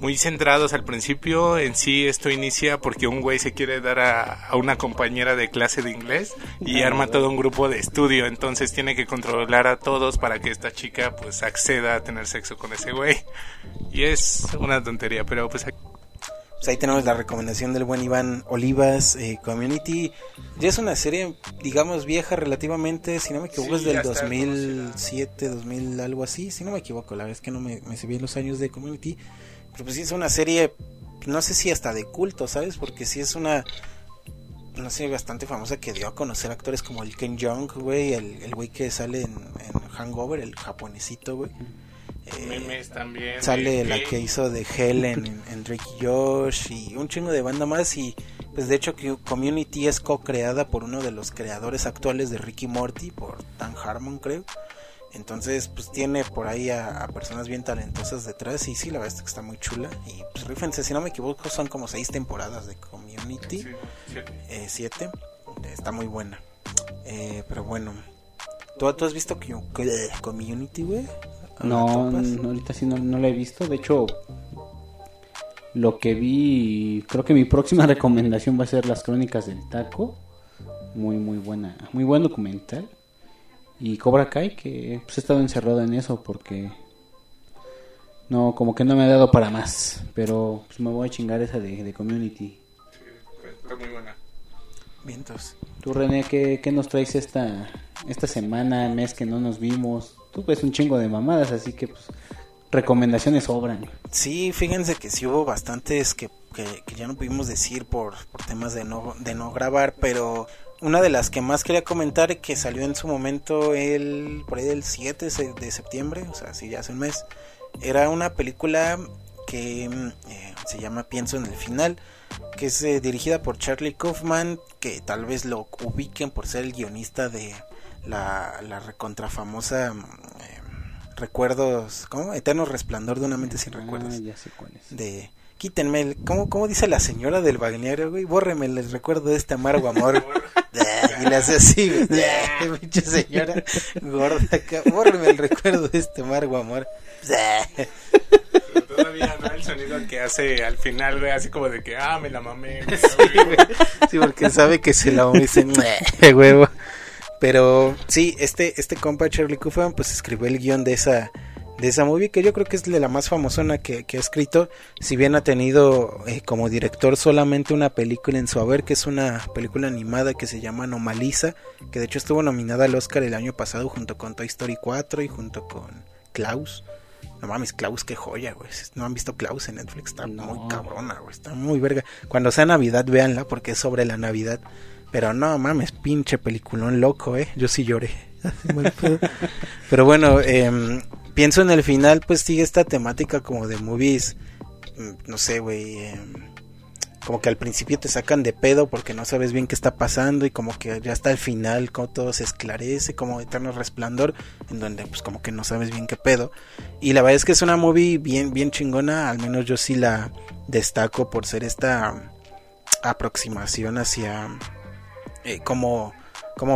Speaker 4: muy centrados al principio. En sí esto inicia porque un güey se quiere dar a, a una compañera de clase de inglés y arma todo un grupo de estudio, entonces tiene que controlar a todos para que esta chica pues acceda a tener sexo con ese güey. Y es una tontería, pero pues
Speaker 2: Pues ahí tenemos la recomendación del buen Iván Olivas, eh, Community. Ya es una serie, digamos, vieja relativamente, si no me equivoco,
Speaker 4: Sí,
Speaker 2: es del
Speaker 4: ya está
Speaker 2: 2007, 2000, algo así, si no me equivoco, la verdad es que no me, me sé bien los años de Community. Pero pues sí es una serie, no sé si hasta de culto, ¿sabes? Porque sí es una, una serie bastante famosa que dio a conocer actores como el Ken Jeong, güey, el el güey que sale en, en Hangover, el japonesito, güey.
Speaker 4: Memes también.
Speaker 2: sale la
Speaker 4: que-
Speaker 2: hizo de Helen en, en Drake y Josh y un chingo de banda más y pues de hecho que Community es co-creada por uno de los creadores actuales de Ricky Morty por Dan Harmon creo entonces pues tiene por ahí a, a personas bien talentosas detrás y sí la verdad es que está muy chula y pues rífense si no me equivoco son como seis temporadas de Community
Speaker 4: Sí, sí.
Speaker 2: eh, siete está muy buena Eh, pero bueno ¿Tú, tú has visto que, que- Community güey?
Speaker 3: No, ahorita sí no, no la he visto. De hecho, lo que vi, creo que mi próxima recomendación va a ser Las Crónicas del Taco. Muy, muy buena, muy buen documental. Y Cobra Kai, que pues he estado encerrado en eso porque no, como que no me ha dado para más. Pero pues me voy a chingar esa de, de Community.
Speaker 4: Está muy buena.
Speaker 2: Vientos.
Speaker 3: Tú, René, ¿qué, qué nos traes esta, esta semana, mes que no nos vimos? Tú ves un chingo de mamadas, así que pues recomendaciones sobran.
Speaker 2: Sí, fíjense que sí hubo bastantes que, que, ya no pudimos decir por, por temas de no, de no grabar, pero una de las que más quería comentar que salió en su momento el por ahí del 7 se- de septiembre, o sea, sí, ya hace un mes, era una película que mm, eh, se llama Pienso en el final, que es eh, dirigida por Charlie Kaufman, que tal vez lo ubiquen por ser el guionista de la, la recontrafamosa mm, eh, Recuerdos, ¿cómo? Eterno resplandor de una mente sin recuerdos
Speaker 3: Ah, ya sé cuál es.
Speaker 2: de quítenme el, ¿cómo, cómo dice la señora del balneario, güey? Bórreme el recuerdo de este amargo amor. y le hace así. Pinche señora gorda acá. Bórreme el recuerdo de este amargo amor.
Speaker 4: Pero todavía no el sonido que hace al final, güey, así como de que, ah, me la mamé. güey.
Speaker 2: Sí, porque sabe que se la dice huevo. Pero sí, este, este compa Charlie Kaufman pues escribió el guion de esa, de esa movie que yo creo que es de la más famosona que, que ha escrito. Si bien ha tenido eh, como director solamente una película en su haber, que es una película animada que se llama Anomaliza, que de hecho estuvo nominada al Oscar el año pasado junto con Toy Story 4 y junto con Klaus. No mames, Klaus, qué joya, güey. No han visto Klaus en Netflix, está
Speaker 3: No.
Speaker 2: muy cabrona, güey. Está muy verga. Cuando sea Navidad, véanla porque es sobre la Navidad. Pero no mames, pinche peliculón loco, eh. Yo sí lloré. Pero bueno, em, pienso en el final, pues sigue esta temática como de movies. mm, No sé, güey. em, como que al principio te sacan de pedo porque no sabes bien qué está pasando y como que ya hasta el final como todo se esclarece, como eterno resplandor, en donde pues como que no sabes bien qué pedo. Y la verdad es que es una movie bien, bien chingona, al menos yo sí la destaco por ser esta aproximación hacia eh, cómo,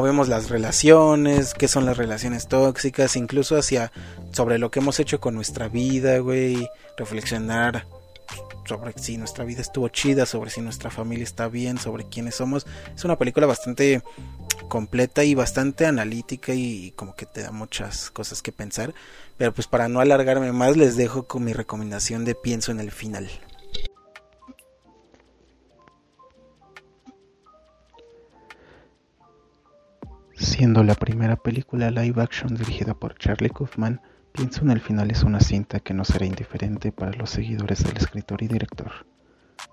Speaker 2: vemos las relaciones, qué son las relaciones tóxicas, incluso hacia sobre lo que hemos hecho con nuestra vida, güey, reflexionar sobre si nuestra vida estuvo chida, sobre si nuestra familia está bien, sobre quiénes somos. Es una película bastante completa y bastante analítica y como que te da muchas cosas que pensar. Pero pues para no alargarme más les dejo con mi recomendación de pienso en el final.
Speaker 6: Siendo la primera película live action dirigida por Charlie Kaufman, Pienso en el final es una cinta que no será indiferente para los seguidores del escritor y director.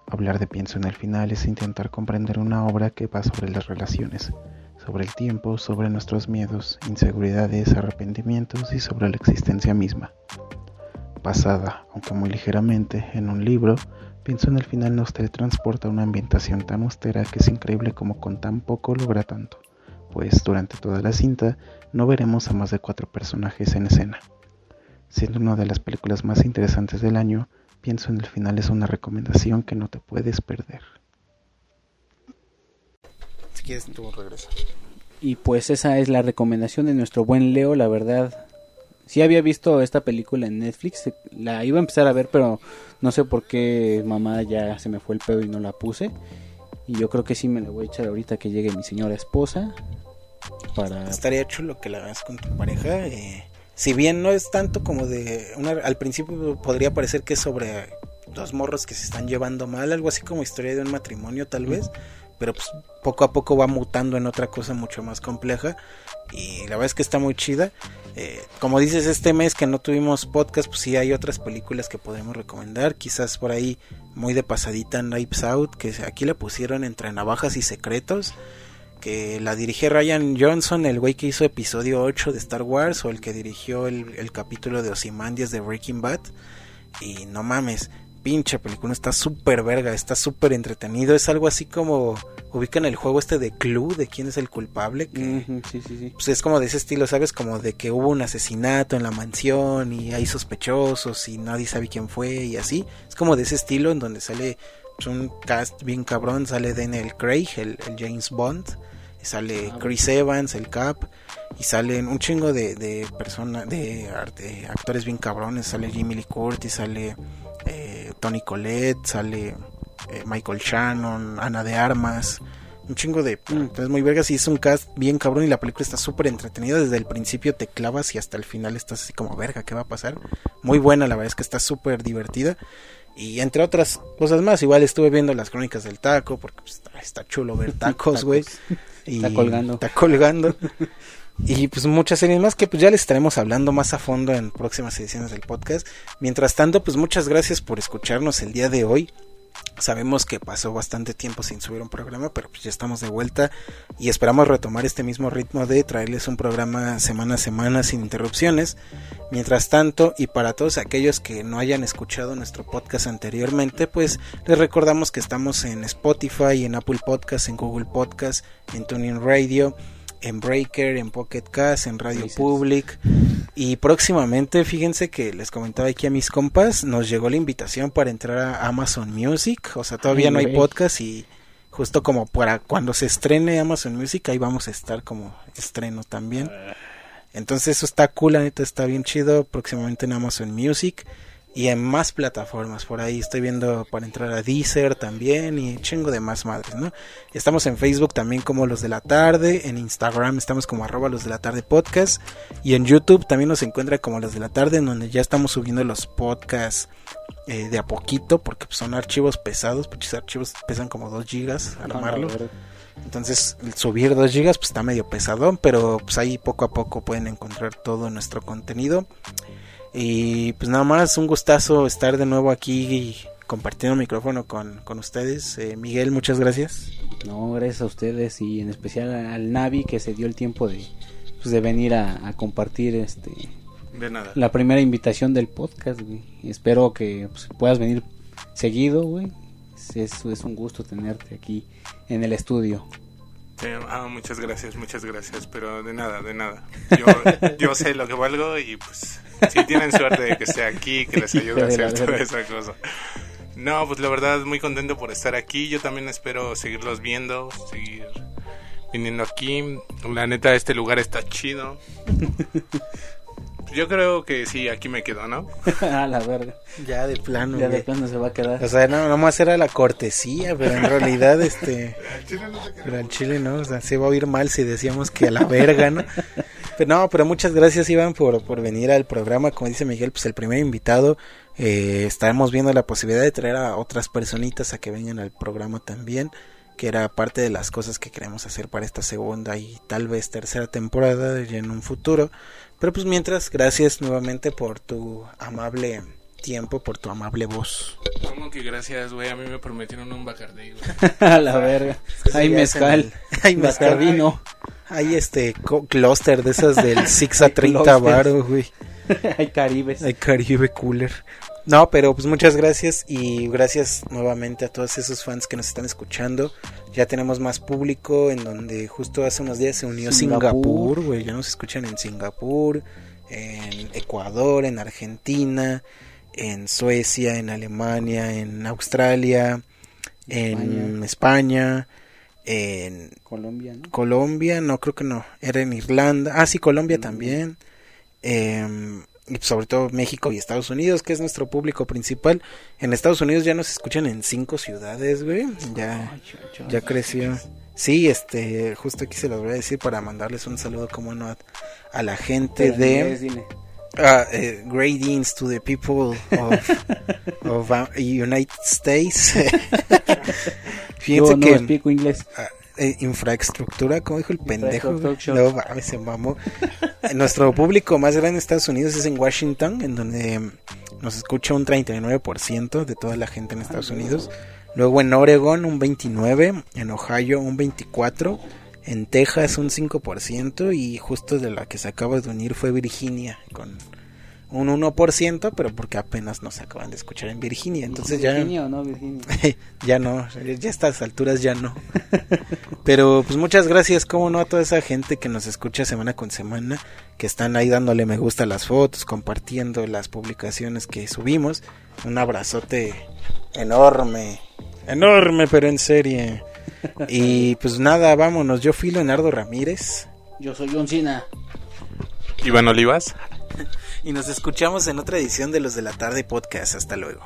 Speaker 6: Hablar de Pienso en el final es intentar comprender una obra que va sobre las relaciones, sobre el tiempo, sobre nuestros miedos, inseguridades, arrepentimientos y sobre la existencia misma. Basada, aunque muy ligeramente, en un libro, Pienso en el final nos teletransporta a una ambientación tan austera que es increíble como con tan poco logra tanto, pues durante toda la cinta no veremos a más de cuatro personajes en escena. Siendo una de las películas más interesantes del año, pienso en el final es una recomendación que no te puedes perder.
Speaker 2: Si quieres, tú regresa.
Speaker 3: Y pues esa es la recomendación de nuestro buen Leo, la verdad. Sí había visto esta película en Netflix, la iba a empezar a ver, pero no sé por qué mamá ya se me fue el pedo y no la puse. Y yo creo que sí me la voy a echar ahorita que llegue mi señora esposa. Para...
Speaker 2: Estaría chulo que la hagas con tu pareja. Eh, si bien no es tanto como de... Una, al principio podría parecer que es sobre dos morros que se están llevando mal, algo así como historia de un matrimonio tal vez, pero pues poco a poco va mutando en otra cosa mucho más compleja y la verdad es que está muy chida. Eh, como dices, este mes que no tuvimos podcast, pues sí hay otras películas que podemos recomendar, quizás por ahí muy de pasadita Knives Out, que aquí le pusieron entre navajas y secretos que la dirigió Ryan Johnson, el güey que hizo episodio 8 de Star Wars o el que dirigió el, el capítulo de Ozymandias de Breaking Bad. Y no mames, pinche película, está súper verga, está súper entretenido. Es algo así como ubican el juego este de Clue, de quién es el culpable. Que,
Speaker 3: Ujú, sí, sí, sí.
Speaker 2: pues es como de ese estilo, ¿sabes? Como de que hubo un asesinato en la mansión y hay sospechosos y nadie sabe quién fue y así. Es como de ese estilo en donde sale pues, un cast bien cabrón, sale Daniel Craig, el, el James Bond, y sale Chris Evans, el Cap, y salen un chingo de, de personas, de, arte- actores bien cabrones, sale Jimmy Lee Curtis, sale eh, Tony Collette, sale eh, Michael Shannon, Ana de Armas, un chingo de entonces muy vergas y es un cast bien cabrón y la película está súper entretenida. Desde el principio te clavas y hasta el final estás así como verga qué va a pasar muy buena la verdad es que está súper divertida. Y entre otras cosas más igual estuve viendo las crónicas del taco porque pues, está, está chulo ver tacos güey y
Speaker 3: Está colgando.
Speaker 2: está colgando. Y pues muchas series más que pues ya les estaremos hablando más a fondo en próximas ediciones del podcast. Mientras tanto pues muchas gracias por escucharnos el día de hoy Sabemos que pasó bastante tiempo sin subir un programa, pero pues ya estamos de vuelta y esperamos retomar este mismo ritmo de traerles un programa semana a semana sin interrupciones. Mientras tanto, y para todos aquellos que no hayan escuchado nuestro podcast anteriormente, pues les recordamos que estamos en Spotify, en Apple Podcast, en Google Podcast, en Tuning Radio, en Breaker, en Pocket Cast, en Radio. Public. Y próximamente, fíjense que les comentaba aquí a mis compas, nos llegó la invitación para entrar a Amazon Music. O sea, todavía
Speaker 3: Ay,
Speaker 2: no hay podcast y justo como para cuando se estrene Amazon Music, ahí vamos a estar como estreno también. Entonces eso está cool, la neta está bien chido. Próximamente en Amazon Music y en más plataformas. Por ahí estoy viendo para entrar a Deezer también y chingo de más madres, ¿no? Estamos en Facebook también como Los de la Tarde, en Instagram estamos como arroba Los de la Tarde Podcast y en YouTube también nos encuentra como Los de la Tarde, en donde ya estamos subiendo los podcasts eh, de a poquito porque son archivos pesados, pues archivos pesan como 2 gigas armarlo. Entonces, el subir 2 gigas pues está medio pesadón, pero pues ahí poco a poco pueden encontrar todo nuestro contenido. Y pues nada más, un gustazo estar de nuevo aquí compartiendo micrófono con, con ustedes. Eh, Miguel, muchas gracias.
Speaker 3: No, gracias a ustedes y en especial al Navi que se dio el tiempo de, pues, de venir a, a compartir este
Speaker 4: De nada.
Speaker 3: la primera invitación del podcast, güey. Espero que pues, puedas venir seguido, güey. Es, es, es un gusto tenerte aquí en el estudio.
Speaker 4: Eh, ah, muchas gracias, muchas gracias, pero de nada, de nada. Yo, yo sé lo que valgo y pues si tienen suerte de que esté aquí, que les ayude a hacer toda esa cosa. No, pues la verdad muy contento por estar aquí. Yo también espero seguirlos viendo, seguir viniendo aquí. La neta, este lugar está chido. Yo creo que sí, aquí me quedo, ¿no?
Speaker 3: a la verga.
Speaker 2: Ya de plano,
Speaker 3: Ya de plano se va a quedar.
Speaker 2: O sea, no, nomás era la cortesía, pero en realidad, este... Pero al chile no, o sea, se va a oír mal si decíamos que a la verga, ¿no? Pero no, pero muchas gracias, Iván, por, por venir al programa. Como dice Miguel, pues el primer invitado. Eh, estaremos viendo la posibilidad de traer a otras personitas a que vengan al programa también, que era parte de las cosas que queremos hacer para esta segunda y tal vez tercera temporada ya en un futuro. Pero pues mientras, gracias nuevamente por tu amable tiempo, por tu amable voz.
Speaker 4: ¿Cómo que gracias, güey? A mí me prometieron un Bacardí, güey.
Speaker 3: a la verga. Hay mezcal.
Speaker 2: hay mezcal. Hay este clúster de esas del 6 a 30
Speaker 3: Clústers.
Speaker 2: baros, güey.
Speaker 3: Hay caribes.
Speaker 2: Hay Caribe Cooler. No, pero pues muchas gracias y gracias nuevamente a todos esos fans que nos están escuchando. Ya tenemos más público en donde justo hace unos días se unió
Speaker 3: Singapur.
Speaker 2: Singapur, güey. Ya nos escuchan en Singapur, en Ecuador, en Argentina, en Suecia, en Alemania, en Australia, en España, en
Speaker 3: Colombia, ¿no?
Speaker 2: Colombia, no creo que no, era en Irlanda, ah sí, Colombia también, eh, y sobre todo México y Estados Unidos, que es nuestro público principal. En Estados Unidos ya nos escuchan en cinco ciudades, güey, ya, ya creció. Sí, este, justo aquí se los voy a decir para mandarles un saludo, como no, a, a la gente
Speaker 3: Pero
Speaker 2: de uh, eh, greetings to the people of, of uh, United States. Fíjense
Speaker 3: Yo no
Speaker 2: que
Speaker 3: explico inglés.
Speaker 2: Ah, eh, infraestructura, como dijo el pendejo. No mames, se mamó. Nuestro público más grande en Estados Unidos es en Washington, en donde mm, nos escucha un 39% de toda la gente en Estados Unidos. Luego en Oregon un 29%, en Ohio un 24%, en Texas un 5% y justo de la que se acaba de unir fue Virginia con un 1%, pero porque apenas nos acaban de escuchar en Virginia. Entonces ya
Speaker 3: ¿Virginia o no Virginia?
Speaker 2: ya no, ya a estas alturas ya no. Pero pues muchas gracias, como no, a toda esa gente que nos escucha semana con semana, que están ahí dándole me gusta a las fotos, compartiendo las publicaciones que subimos. Un abrazote enorme, enorme, pero en serie. Y pues nada, vámonos. Yo fui Leonardo Ramírez
Speaker 3: Yo soy John Cena.
Speaker 4: Iván Olivas.
Speaker 2: y nos escuchamos en otra edición de Los de la Tarde Podcast. Hasta luego.